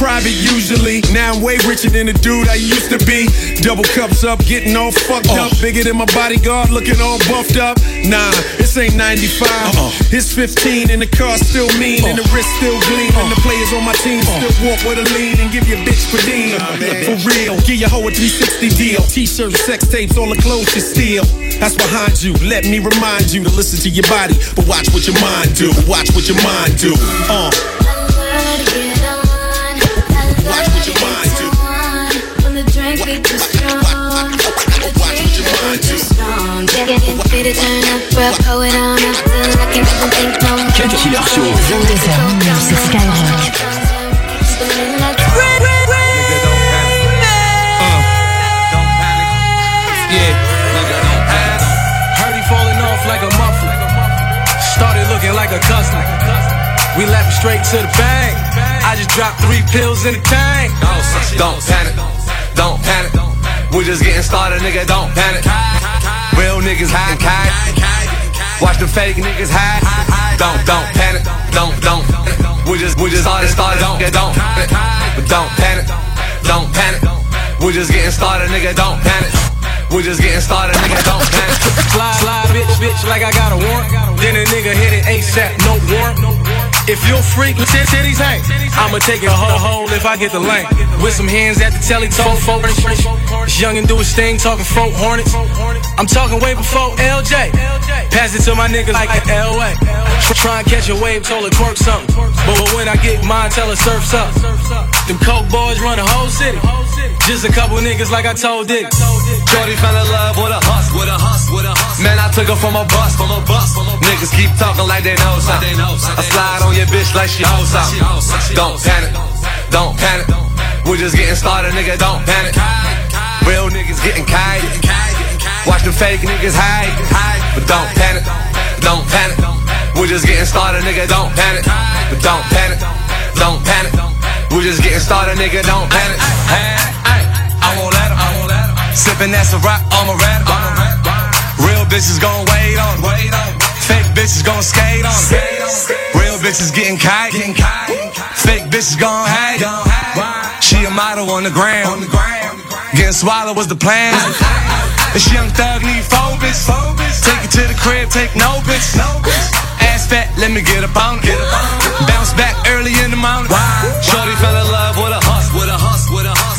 Private usually. Now I'm way richer than the dude I used to be. Double cups up, getting all fucked up. Oh. Bigger than my bodyguard, looking all buffed up. Nah, this ain't 95. Uh-uh. It's 15 and the car still mean and the uh. wrist still gleam. And the uh. players on my team uh. still walk with a lean and give you a bitch per diem. For real, give your hoe a 360 deal. T-shirts, sex tapes, all the clothes you steal. That's behind you. Let me remind you to listen to your body, but watch what your mind do. Watch what your mind do. Uh. Cut Killer Show. 22h minuit sur Skyrock. Yeah. Heard he falling off like a muffin. Started looking like a custom. We left straight to the bank. I just dropped three pills in the tank. Don't panic, don't panic. We're just getting started, nigga. Don't panic. Real niggas high and. Watch the fake niggas hide. Don't, don't panic, don't, don't. We just, we just started, started. Don't, don't but don't panic, don't panic. We're just getting started, nigga. Don't panic. We're just getting started, nigga. Don't panic. Slide, slide, bitch, bitch, like I got a warrant. Then a nigga hit it ASAP, no warrant. If you a freak, titties hang. I'ma take a whole hole if I get the lane. With some hands at the telly, talk folk. Young and do his thing, talking folk hornets. I'm talking way before LJ. Pass it to my niggas like an LA. Try and catch a wave, told her twerk something. But when I get mine, tell her surf's up. Them coke boys run the whole city. Just a couple niggas like I told Dick. Shorty fell in love with a hus, with a with a. Man, I took her from a bus, from a bus. Niggas keep talking like they know something. I slide on your bitch like she knows something. Don't panic, don't panic. We're just getting started, nigga. Don't panic. Real niggas getting kite. Watch the fake niggas hide, but don't panic, don't panic. We're just getting started, nigga. Don't panic, but don't panic, don't panic. We're just getting started, nigga. Don't panic. I won't let 'em. Sippin' that's a rock, I'm a. Bitches gon' wait on 'em. Fake bitches gon' skate on 'em. Real bitches getting kite. Fake bitches gon' hate. She a model on the ground. Getting swallowed was the plan. This young thug need bitch. Take it to the crib, take no bitch. Ass fat, let me get up on it. Bounce back early in the morning. Shorty fell in love with a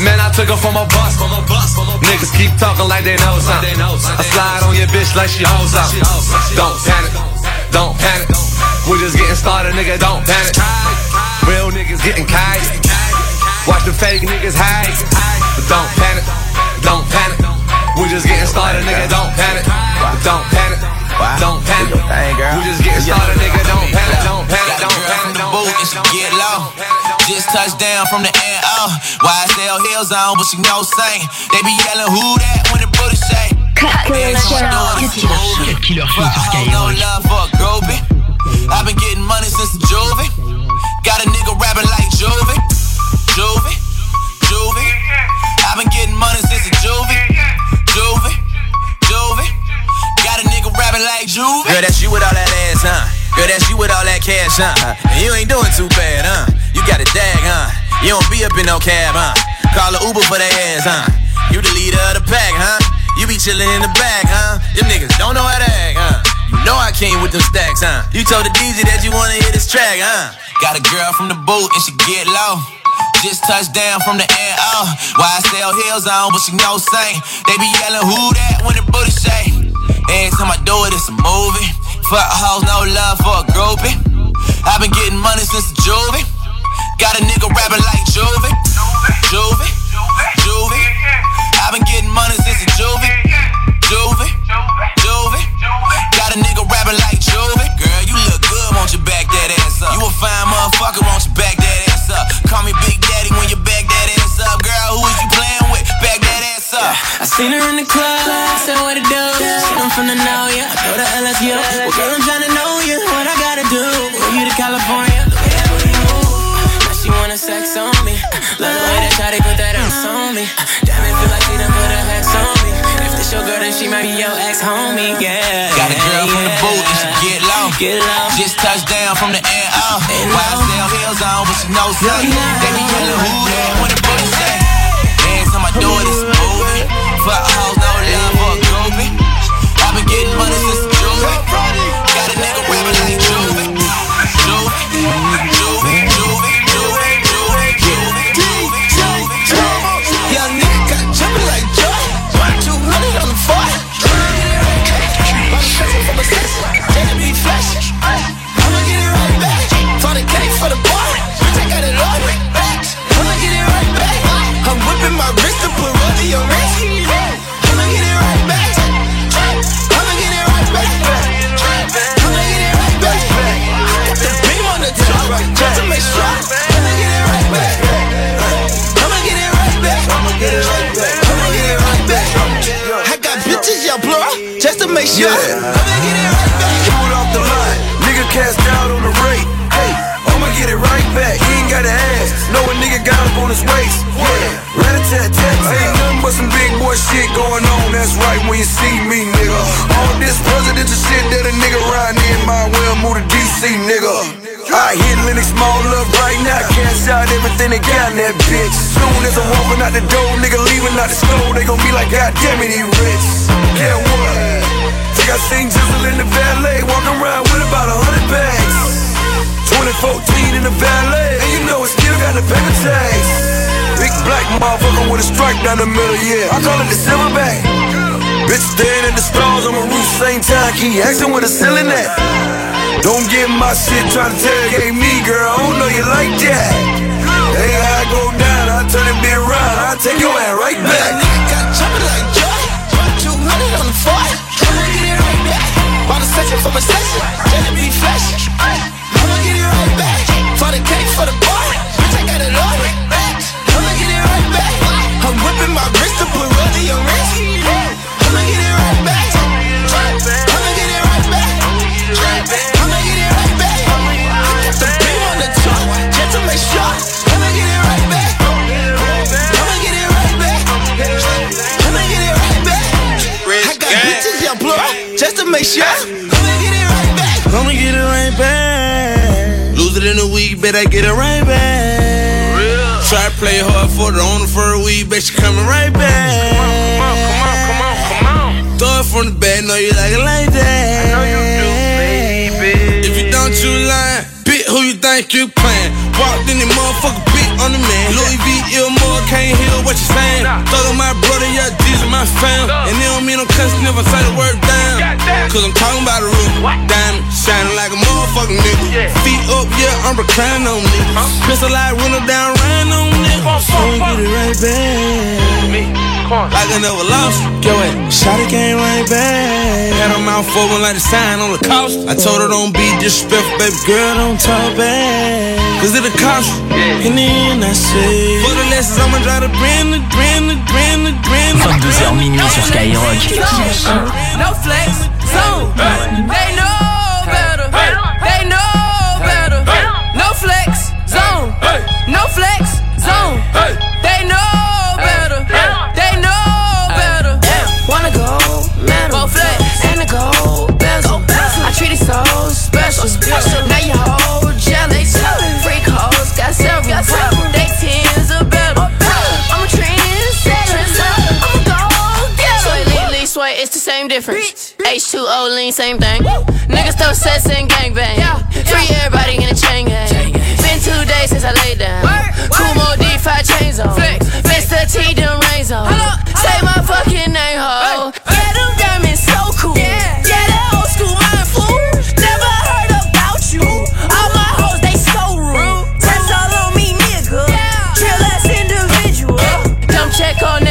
Man, I took her from a bus, from a bus. Niggas keep talking like they know something. I slide on your bitch like she knows something. Don't panic, don't panic. We're just getting started, nigga. Don't panic. Real niggas getting kite. Watch the fake niggas hide. But don't panic, don't panic. We're just getting started, nigga. Don't panic, don't panic. Don't panic. girl. We're just getting started, nigga. Don't panic, don't panic, don't panic, don't boot and she get low. Just touched down from the end oh. Uh. YSL heels on, but she no sing. They be yelling who that when the booty shake. Every time I do it, it's moving. Killer Show But sur I hold no Skyrock. love for a groupie. I've been getting money since the juvie. Got a nigga rapping like juvie, juvie, juvie. Got a nigga rapping like juvie. Girl, that's you with all that ass, huh? Girl, that's you with all that cash, huh? And you ain't doing too bad, huh? You got a dag, huh? You don't be up in no cab, huh? Call a Uber for that ass, huh? You the leader of the pack, huh? You be chillin' in the back, huh? Them niggas don't know how to act, huh? You know I came with them stacks, huh? You told the DJ that you wanna hear this track, huh? Got a girl from the boot and she get low. Just touched down from the air, oh. sell heels on, but she no sing. They be yelling, who that when the booty shake? Every time I do it, it's a movie. Fuck hoes, no love for a groupie. I've been getting money since the juvie. Got a nigga rapping like juvie, juvie, juvie. I've been getting money since the juvie, juvie, juvie. Got a nigga rapping like juvie. Girl, you look good, won't you back that ass up? You a fine motherfucker, won't you back that ass up? Call me Big Daddy when you back that ass up. Girl, who is you playing with? Back that ass up. I seen her in the club, said what it do. I'm finna know ya, I go to LSU. Well, girl, I'm tryna know you, what I gotta do. Move you to California, the way that booty move. Now she wanna sex on me. Love the way that shawty put that ass on me. Damn, it feel like she done put her hex on me. If this your girl, then she might be your ex-homie, yeah. Got a girl from the boot and she get low. Get low. Just touched down from the air out. YSL heels on, but she no sun. They be yelling who that when the booty say. Every time I do it, it's a movie. Fuck hoes, no love a. I've been getting money since make sure. I'ma get it right back. Pull it off the line, nigga cast out on the rate. Hey, I'ma get it right back. He ain't gotta ask. Know a nigga got up on his waist. Yeah, rat a tat tat. Ain't nothing but some big boy shit going on. That's right when you see me, nigga. All this presidential shit that a nigga riding in, might well move to DC, nigga. I hit Lenox Mall up right now. Cash out everything they got in that bitch. Soon as I'm walking out the door, nigga leaving out the store, they gon' be like, God damn it, he rich. Yeah, what? I seen Jizzle in the valet, walking around with about a hundred bags. 2014 in the valet, and you know it still got the paper tags. Big black motherfucker with a stripe down the middle, yeah. I call it the silverback. Bitch staring at the stars on my roof, same time, keep asking where the ceiling at. Don't get my shit trying to interrogate me, girl. I don't know you like that. Hey, I go down, I turn it bit around, I take your ass right back. Got jumping like Joe. 200 on the fort. For recession, just be fresh. I'ma get it right back. For the cake, for the boy, bitch, I got it all. I'ma get it right back. I'm whipping my wrist to put rollie on wrist. I'ma get it right back. I'ma get it right back. I'ma get it right back. I got the beam on the truck just to make sure. I'ma get it right back. I'ma get it right back. I'ma get it right back. I got bitches, young blood, just to make sure. It in a week, bet I get it right back. Try to play hard for the owner for a week, bet you coming right back. Come on, come on, come on, come on, come on. Throw it from the back, know you like it like that. I know you do, baby. If you don't, you lying. Bitch, who you think you playing? Walked in the motherfucker, bitch on the man. Louis V, Ilmore, can't hear what you're saying. Thug my brother, yeah, these are my fam. And they don't mean no cuss, never say the word down. Cause I'm talking about a roof. Diamond, shining like a motherfucking nigga. Feet up, yeah, I'm reclining on niggas. Pistol like window down, rain on niggas. So we get it right back. Like I never lost. Go ahead. Shotty came right back. Had her mouth open like the sign on the couch. I told her don't be disrespectful, baby girl, don't talk back. Cause it'll cost you. And then I say, for the lessons, I'ma try to bring it, bring it, bring it, bring it. 22h minuit sur Skyrock. No flex, zone. They know better. They know better. No flex, zone. No flex, zone. They know better. They know better. Wanna go metal Go flex. and a gold bezel. I treat it so special. Now you whole same difference. H2O, lean, same thing. Niggas throw sets and gangbang. Free everybody in a chain gang. Been two days since I laid down. Kumo D5 chains on. Mr. T, them rains on. Say my fucking name, ho. Yeah, them diamonds so cool. Yeah, that old school mind fool. Never heard about you. All my hoes, they so rude. All on me, nigga. Ass individual. Come check on that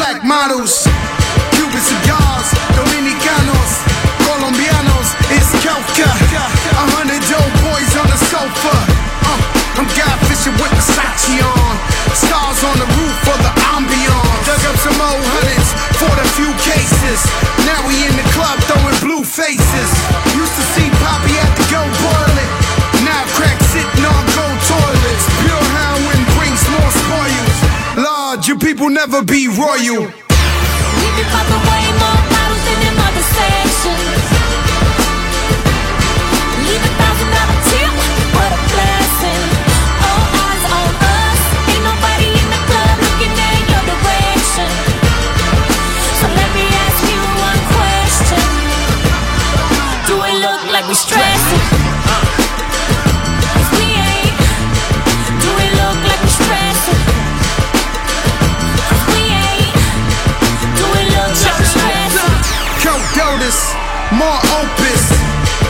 black models, Cuban cigars, Dominicanos, Colombianos, it's Kelka. A hundred dope boys on the sofa. Uh, I'm guy fishing with Versace on. Stars on the roof of the ambiance. Dug up some old hundreds, for a few cases. Now we in the club will never be royal. more opus.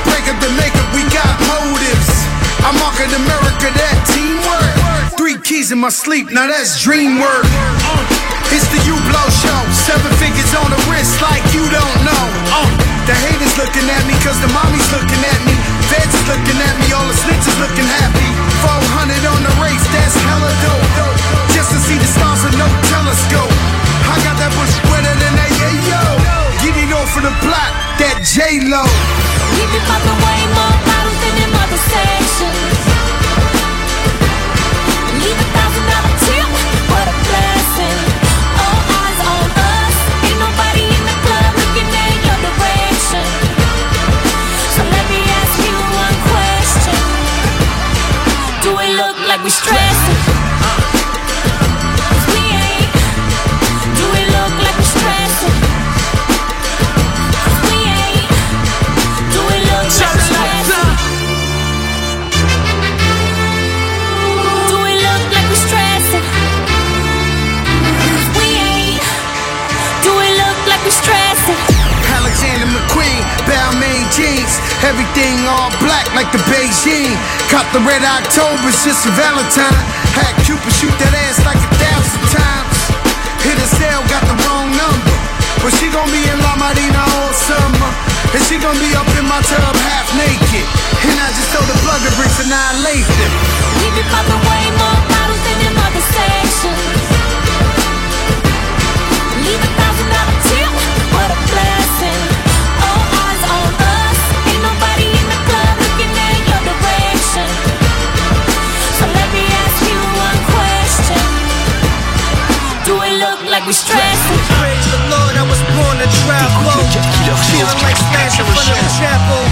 Break up the makeup, we got motives. I market America, that teamwork. Three keys in my sleep, now that's dream work. Uh, it's the U Blow Show. Seven figures on the wrist, like you don't know. Uh, the haters looking at me, cause the mommy's looking at me. Feds is looking at me, all the snitches looking happy. 400 on the race, that's hella dope. Just to see the stars with no telescope. I got that bush wetter than that, yeah, yo. Get it off of the block that J-Lo. We be popping way more bottles than. Leave a thousand dollar tip, what a blessing. All eyes on us, ain't nobody in the club looking in your direction. So let me ask you one question: Do it look like we? Jeans, everything all black like the Beijing. Cop the red October, just a Valentine. Had Cupid shoot that ass like a thousand times. Hit a cell, got the wrong number. But she gon' be in La Marina all summer. And she gon' be up in my tub half naked. And I just told the plug to bring annihilation. We be popping way more bottles than them other sections. Leave was born. Feeling like smash in front of the chapel.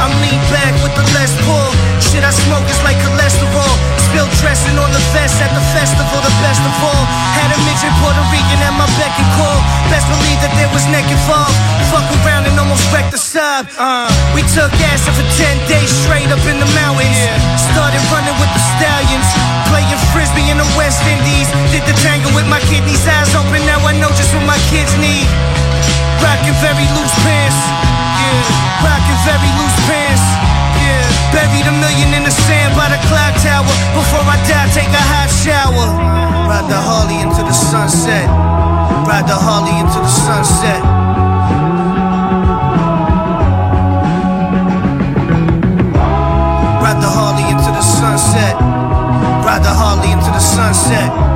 I'm lean back with the less pull. Shit I smoke is like cholesterol. Spill dressing on the vest at the festival, the best of all. Had a midget Puerto Rican at my beck and call. Best believe that there was neck involved. Fuck around and almost wrecked the sub. Uh, we took acid for 10 days straight up in the mountains. Started running with the stallions. Playing frisbee in the West Indies. Did the tango with my kidneys eyes open. Now I know just what my kids need. Rockin' very loose pants. Yeah. Rockin' very loose pants. Yeah. Buried a million in the sand by the clock tower. Before I die, take a hot shower. Ride the Harley into the sunset. Ride the Harley into the sunset. Ride the Harley into the sunset. Ride the Harley into the sunset.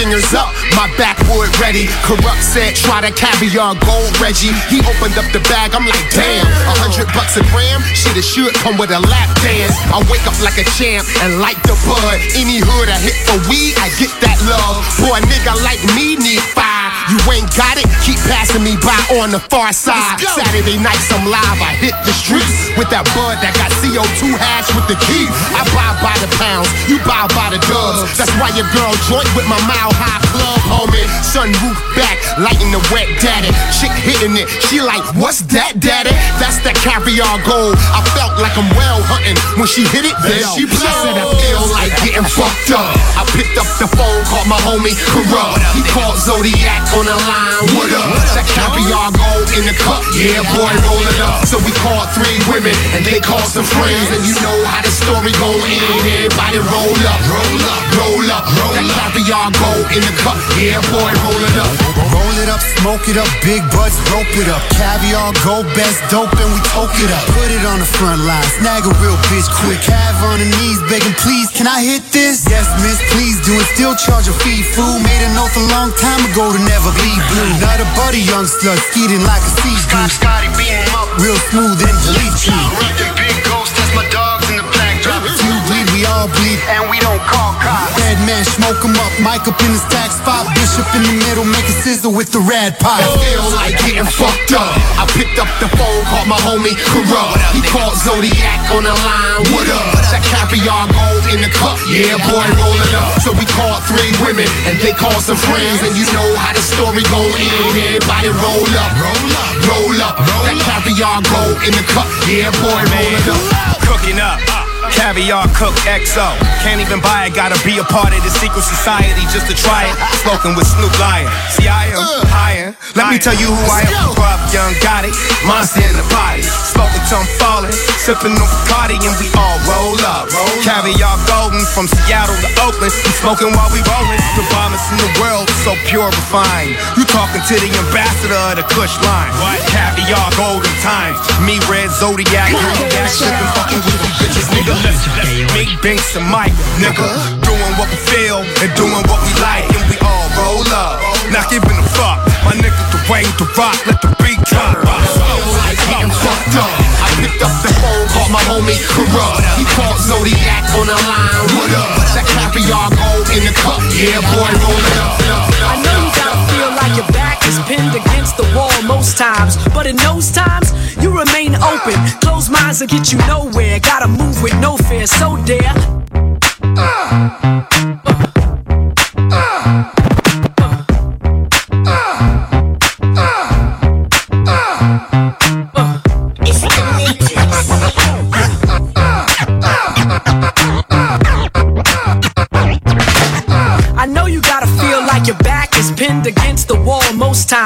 Fingers up, my backwood ready. Corrupt said, try the caviar, gold Reggie. He opened up the bag, I'm like, damn, a hundred bucks a gram? Shit, it should come with a lap dance. I wake up like a champ and light the bud. Any hood I hit for weed, I get that love. Boy, a nigga like me need fire. You ain't got it, keep passing me by on the far side. Saturday nights I'm live, I hit the streets with that bud that got CO2 hash with the key. I buy by the pounds, you buy by the dubs. That's why your girl joint with my mile high club, homie. Sunroof back, lighting the wet daddy. Chick hitting it, she like, what's that, daddy? That's that caviar gold. I felt like I'm well hunting when she hit it. Then she blew. Said I feel like getting fucked up. I picked up the phone, called my homie Corrupt. He called Zodiac on the line. What up? That caviar gold in the cup. Yeah, boy, roll it up. So we called three women and they called some friends. And you know how the story go in. Everybody roll up, roll up, roll up, roll that caviar gold in the cup. Yeah, boy, roll it up. Roll it up, smoke it up, big butts, rope it up. Caviar, gold, best dope, and we toke it up. Put it on the front line, snag a real bitch quick. Cav on the knees, begging, please, can I hit this? Yes, miss, please do it. Still charge a fee, fool. Made an oath a long time ago to never blue. Not a buddy, young slut, skeeting like a sea Scott, Scotty, beat him up. Real smooth and delete you. Rep the big ghost, that's my dogs in the black drop. If you bleed, we all bleed. And we don't call cops. Red man, smoke 'em up. Mike up in the stack spot. Bishop in the middle, make a sizzle with the red pot. I feel like getting fucked up. I picked up the phone, called my homie Corrupt. He called Zodiac on the line. What up? That caviar gold in the cup. Yeah, boy, roll it up. So we called three women and they called some friends. And you know how the story go in. Everybody roll up, roll up, roll up. Roll That caviar gold in the cup. Yeah, boy, roll it up. Cooking up. Caviar cook XO. Can't even buy it, gotta be a part of the secret society just to try it. Smoking with Snoop Lion. See, I am higher. Let me tell you who I am. Corrupt young got it. Monster in the body. Smoking till I'm falling. Sipping on Bacardi and we all roll up. Caviar golden from Seattle to Oakland. We smoking while we rolling. The bombest in the world, so pure refined. You talking to the ambassador of the Kush line. What? Caviar golden times. Me red Zodiac. Zodiac sipping fucking with these bitches, nigga. Me, Binks, and Mike, nigga. Doing what we feel and doing what we like. And we all roll up. Not giving a fuck. My nigga the way the rock, let the beat drop. I getting fucked up. I picked up the phone, called my homie Corrupt. He called Zodiac on the line. What up? That caviar gold in the cup. Yeah, boy, roll it up. I know you gotta feel like your back is pinned against the wall most times, but in those times, you remain open. Closed minds will get you nowhere. Gotta move with no fear, so dare.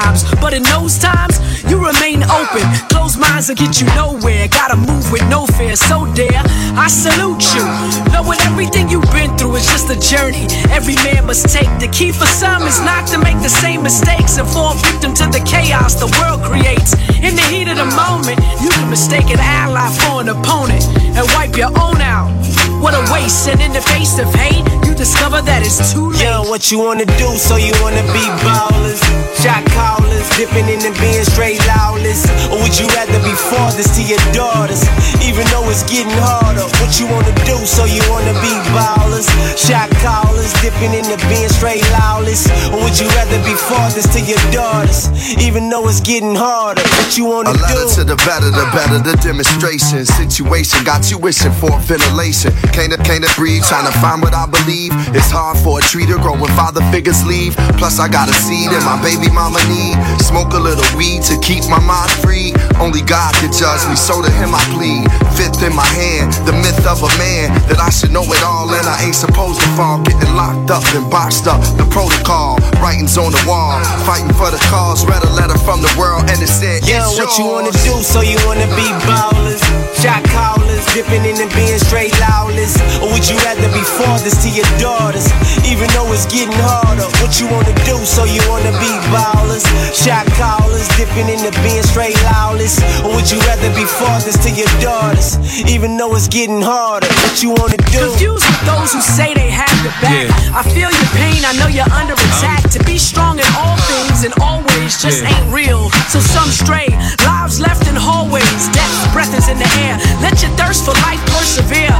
Times, but in those times, you remain open. Closed minds will get you nowhere. Gotta move with no fear, so dare. I salute you. Knowing everything you've been through is just a journey every man must take. The key for some is not to make the same mistakes and fall victim to the chaos the world creates. In the heat of the moment, you can mistake an ally for an opponent and wipe your own out. What a waste, and in the face of hate, you discover that it's too late. Yo, what you wanna do? So you wanna be ballers, shot callers, dipping in and being straight lawless, or would you rather be fathers to your daughters, even though it's getting harder? What you wanna do? So you wanna be ballers, shot callers, dipping in and being straight lawless, or would you rather be fathers to your daughters, even though it's getting harder? What you wanna A letter do? to the better, the better, the demonstration. Situation got you wishing for ventilation. Can't can't breathe, trying to find what I believe. It's hard for a tree to grow when father figures leave. Plus, I got a seed and my baby mama need. Smoke a little weed to keep my mind free. Only God can judge me, so to him I plead. Fifth in my hand, the myth of a man that I should know it all and I ain't supposed to fall. Getting locked up and boxed up, the protocol. Writings on the wall, fighting for the cause. Read a letter from the world and it said, it's what you wanna do? So you wanna be ballers, shot callers, dipping in and being straight lawless, or would you rather be fathers to your daughters, even though it's getting harder? What you wanna do? So you wanna be ballers, shot callers, dipping in and being straight lawless, or would you rather be fathers to your daughters, even though it's getting harder? What you wanna do? Confused with those who say they have the back. I feel your pain, I know you're under uh-huh. attack. To be strong in all things and always just Yeah. ain't real. So some stray, lives left in hallways, death's breath is in the air. Let your thirst for life persevere.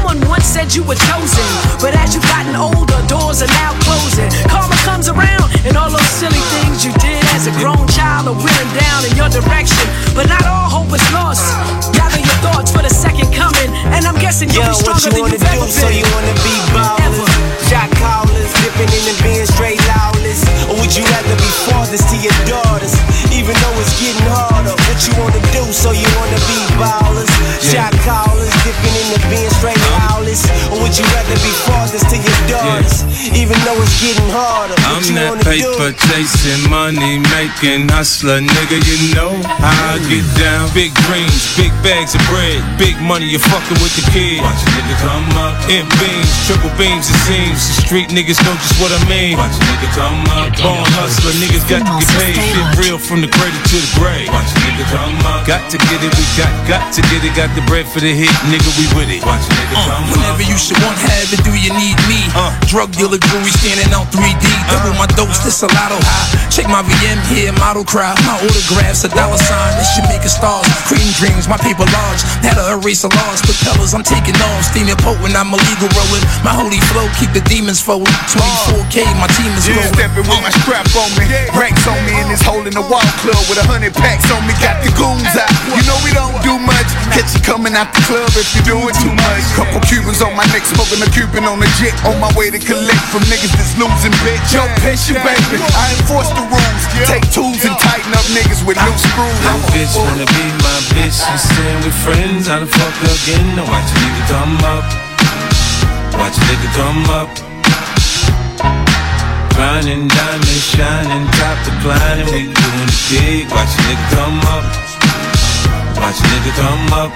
Someone once said you were chosen, but as you've gotten older, doors are now closing. Karma comes around, and all those silly things you did as a grown child are wheeling down in your direction. But not all hope is lost. Gather your thoughts for the second coming, and I'm guessing you'll Yo, be stronger you than you've ever do? So you wanna be ballers, shot callers, dipping in and being straight lawless, or would you rather be fathers to your daughters, even though it's getting harder? What you wanna do? So you wanna be ballers, shot callers, dipping in and being straight lawless, or would you rather be fathers to your daughters, even though it's getting harder? I'm you that wanna do? paper chasing, money making hustler, nigga. You know how I get mm. down. Big dreams, big bags of bread, big money. You're fucking with the kid. Watch a nigga come up. In beams, triple beams. It seems the street niggas know just what I mean. Watch a nigga come up. Born hustler, niggas got to get paid. Shit real from the cradle to the grave. Watch a nigga come up. Got to get it, we got, got to get it. Got the bread for the hit, nigga. We with it. Watch a nigga uh, come. Whenever you should want, have it, do you need me? Uh. Drug dealer jewelry standing out 3D. Uh. Double my dose, this a lotto high. Check my VM here, model crowd. My autographs, a dollar sign. This should make a stars. Cream dreams, my paper large. Had to erase a loss. Propellers, I'm taking off. Steaming potent, I'm illegal rolling. My holy flow, keep the demons folding. 24K, my team is Yeah, rolling. stepping with my strap on me. Ranks on me in this hole in the wall club with a hundred packs on me. Got the goons out. You know we don't do much. Catch you coming out the club if you're doing too much. Couple Cubans on my neck, smoking a Cuban on the jet. On my way to collect from niggas that's losing, bitch. Yo, piss you, baby. I enforce the rules. Take tools and tighten up niggas with loose screws. That bitch wanna be my bitch. She staying with friends. How the fuck again? Now watch a nigga come up. Watch a nigga come up. Grinding, diamond shining, top declining. We doing the big. Watch a nigga come up. Watch a nigga come up.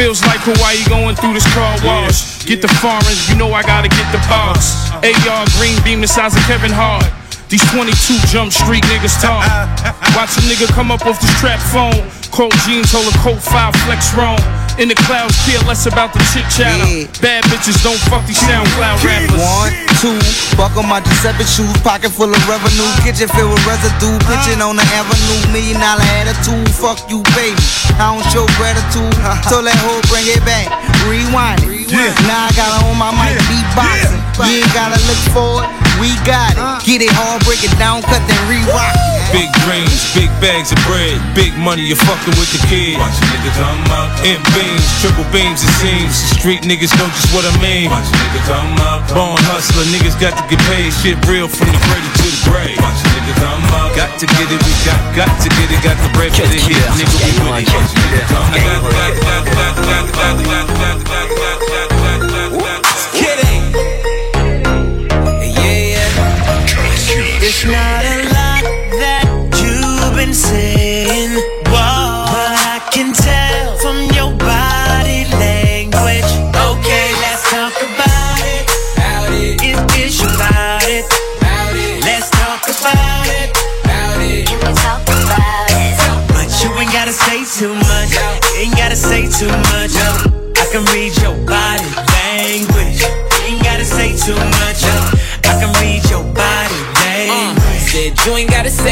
Feels like Hawaii going through this car wash. Get the foreigns, you know I gotta get the boss. Uh-huh. AR green beam the size of Kevin Hart. These 22 jump street niggas talk. Uh-huh. Watch a nigga come up off this trap phone. Cold jeans, hold a coat five flex wrong. In the clouds, care less about the chit chatter. Bad bitches don't fuck these SoundCloud rappers. One, two, buckle my Giuseppe shoes, pocket full of revenue, kitchen filled with residue, pitching on the avenue, million dollar attitude, fuck you, baby. I don't show gratitude, so that hoe bring it back, rewind it. Now I got on my mic, beatboxing. You ain't gotta look for it, we got it. Get it hard, break it down, cut then re-rock it. Big dreams, big bags of bread, big money, you're fucking with the kids. Watch a nigga come up. Imp beams, triple beams, it seems. The street niggas know just what I mean. Watch a nigga come up. Born hustler, niggas got to get paid. Shit real from the cradle to the grave. Watch a nigga come up. Got to get it, we got, got to get it, got the bread for the hit, nigga, we with it. Watch a nigga come up. Got,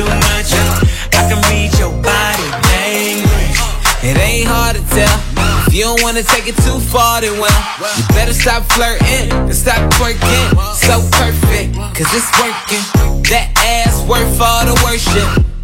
too much. I can read your body language. It ain't hard to tell. If you don't wanna take it too far, then well, you better stop flirting and stop twerking. So perfect, cause it's working. That ass worth all the worship.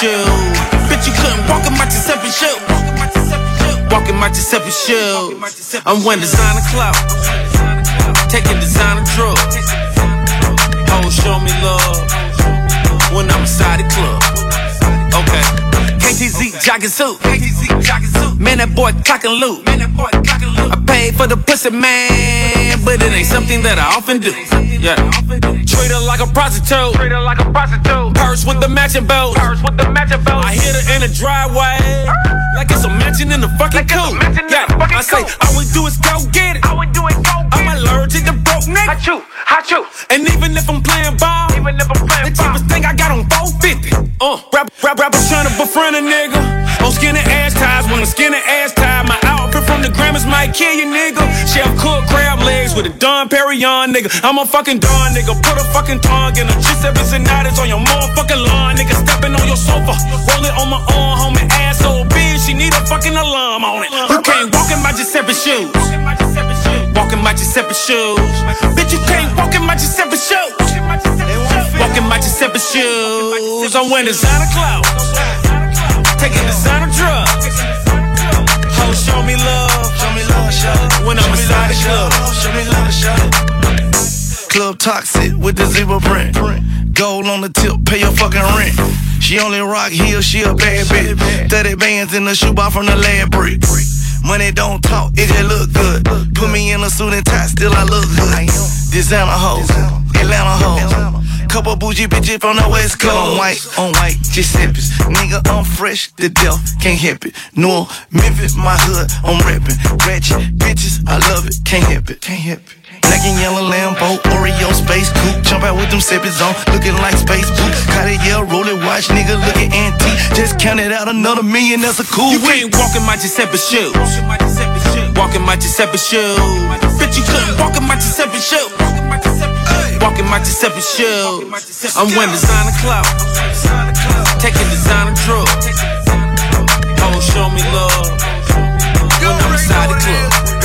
shoes. Bitch, you couldn't walk in my Giuseppe shoes. Walk in my Giuseppe shoes. I'm wearing designer clout. taking designer drugs. Hoes show me love when I'm inside the club. Okay. KTZ jogging suit. Man, that boy clocking loot. I paid for the pussy, man, but it ain't something that I often do. Yeah. Treat her like a prostitute. Treat her like a prostitute. Purse with the matching belt. Purse with the matching belt. I hit her in the driveway. Like it's a mansion in the fucking coop. Yeah. I say, all we do is go get it. All we do is go get I'm allergic to broke niggas. Hot you, hot you. And even if I'm playing ball, even if I'm playing the cheapest thing I got on 450. Uh, rap, rap, rappers trying to befriend a nigga. On skinny ass ties, when a skinny ass tie, my outfit from the Grammys might kill you, nigga. Chef cook crab legs with a Dom Perignon, nigga. I'm a fucking Don, nigga. Put a fucking tongue in a Giuseppe Zanottis on your motherfucking lawn, nigga. Stepping on your sofa, roll it on my arm, homie. Ass so big, she need a fucking alarm on it. You can't walk in my Giuseppe shoes. Walk in my Giuseppe shoes. Bitch, you can't walk in my Giuseppe shoes. Walk in my Giuseppe shoes. I'm wearing designer clothes. Taking designer drugs. Hoes show me love. When I'm inside the club. Show me love, show. Club toxic with the zebra print. Gold on the tip, pay your fucking rent. She only rock heels, she a bad bitch. 30 bands in the shoebox from the lab brick. Money don't talk, it just look good. Put me in a suit and tie, still I look good. Designer hoes, Atlanta hoes. Couple bougie bitches from the west coast. On white, on white, just Giuseppe's. Nigga, I'm fresh to death, can't help it. No, Memphis, my hood, I'm reppin'. Ratchet bitches, I love it, can't help it, can't help it. Black and yellow Lambo, Oreo space coupe. Jump out with them seppies on, looking like space boots. Got a yell, roll it, watch, nigga. Just counted out another million, that's a cool You week. can't walk in my Giuseppe shoes. Walk in my Giuseppe shoes. Bitch, you couldn't walk in my Giuseppe shoes. Walk in my Giuseppe shoes. I'm wearing designer clothes. Taking designer drugs. Hoes oh, show me love. When I'm inside the club.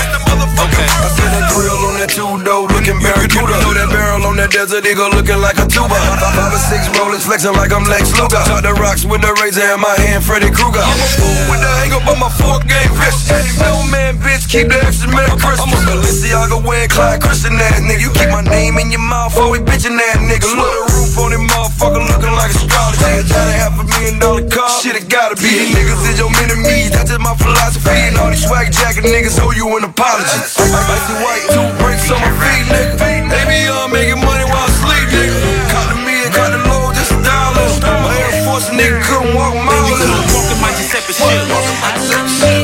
Okay. I see that grill on that two door looking barracuda. Know that barrel on that desert eagle looking like a tuba. Five or six rollers flexing like I'm Lex Luger. Talk the rocks with the razor in my hand, Freddy Krueger. I'm a fool with the hang up on my fork game wrist. No man, bitch, keep the extra man crisp. I'm a Balenciaga wearing Clyde Christian ass nigga. You keep my name in your mouth, always bitchin' ass nigga. Look the roof on him motherfucker looking like astrology. Got a half a million dollar car. Shit, it gotta be. These niggas is your enemies. That's just my philosophy. And all these swag jacket niggas owe you an apology. Icy white, two bricks on my feet, nigga. They be on making money while I sleep, nigga. Caught the me and caught the low, just a dollar. My Air Force nigga couldn't walk miles. You couldn't walk in my Giuseppe shoes.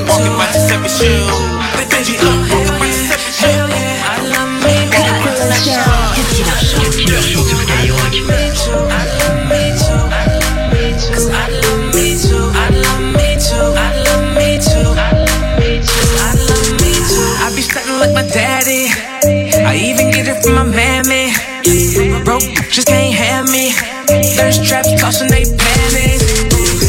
Walk in my Giuseppe shoes. Bitch, you couldn't walk in my Giuseppe shoes. I just can't have me. Thirst traps tossing they panties.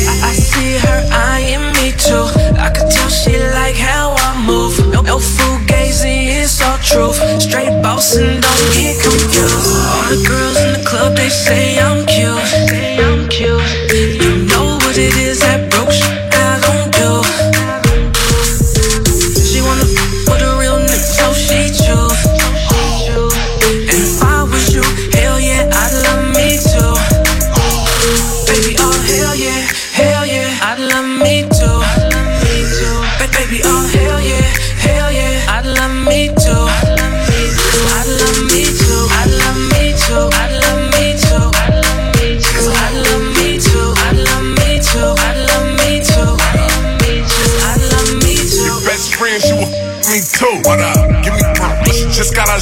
I, I see her eyeing me too. I could tell she like how I move. No, no fugazi, it's all truth. Straight boss don't get confused. All the girls in the club they say I'm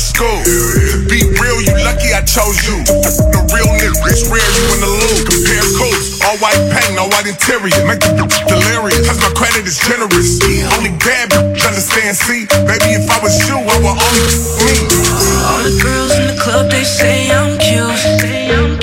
school. Be real, you lucky I chose you. The real nigga, it's rare you in the loop. Compare coats, all white paint, all white interior. Make the delirious, cause my credit is generous. Only bad bitch understand, see? Baby, if I was you, I would only me. All the girls in the club, they say I'm cute.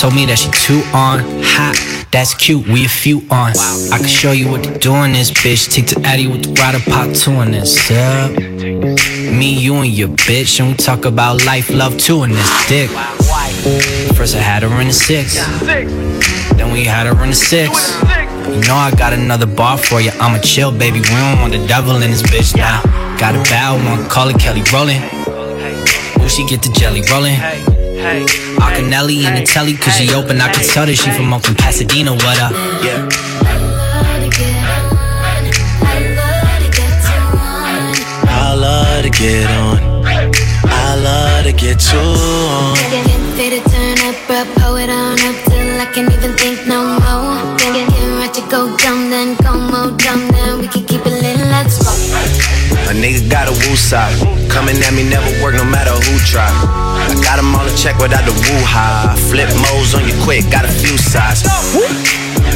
Told me that she too on. Hot, that's cute, we a few on. I can show you what to do in this bitch. Take the Addy with the rider pot two in this. Yeah. Me, you, and your bitch. And we talk about life, love too in this dick. First I had her in the six. Then we had her in the six. You know I got another bar for you. I'ma chill, baby. We don't want the devil in this bitch now. Got a bow, one call it Kelly rolling. Ooh, she get the jelly rolling. Acanelli in the telly, cause she open. I can tell that she from up in Pasadena. What up? Yeah. I love to get on. I love to get you on. I love to get on I to get too to turn up, bro, pull it on up till I can't even think no more. Get, get, get right to go dumb, then go more dumb, nigga got a woo side. Coming at me never work no matter who try. I got 'em on the check without the woo high. Flip modes on you quick, got a few sides.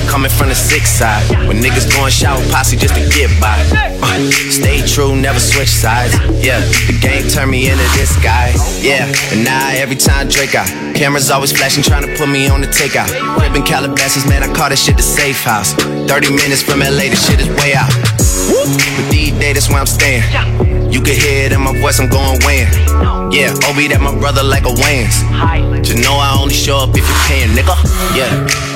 Coming from the six side. When niggas going shower posse just to get by. Uh, stay true, never switch sides. Yeah, the game turned me into this guy. Yeah, and now every time Drake out. Cameras always flashing, trying to put me on the takeout. Crib in Calabasas, man, I call this shit the safe house. 30 minutes from LA, this shit is way out. But these days, that's where I'm staying. You can hear it in my voice, I'm going weighing. Yeah, Obi, that my brother like a Wayans. Just know I only show up if you're paying, nigga. Yeah.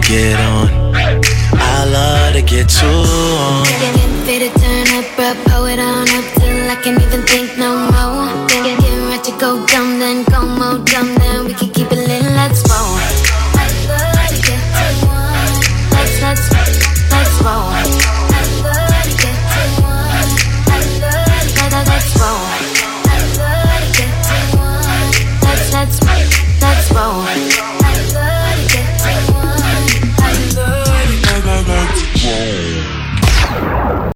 to get on. I love to get too on. Getting ready to turn up, bro, pull it on up till I can't even think no more. Thinking ready to go dumb, then go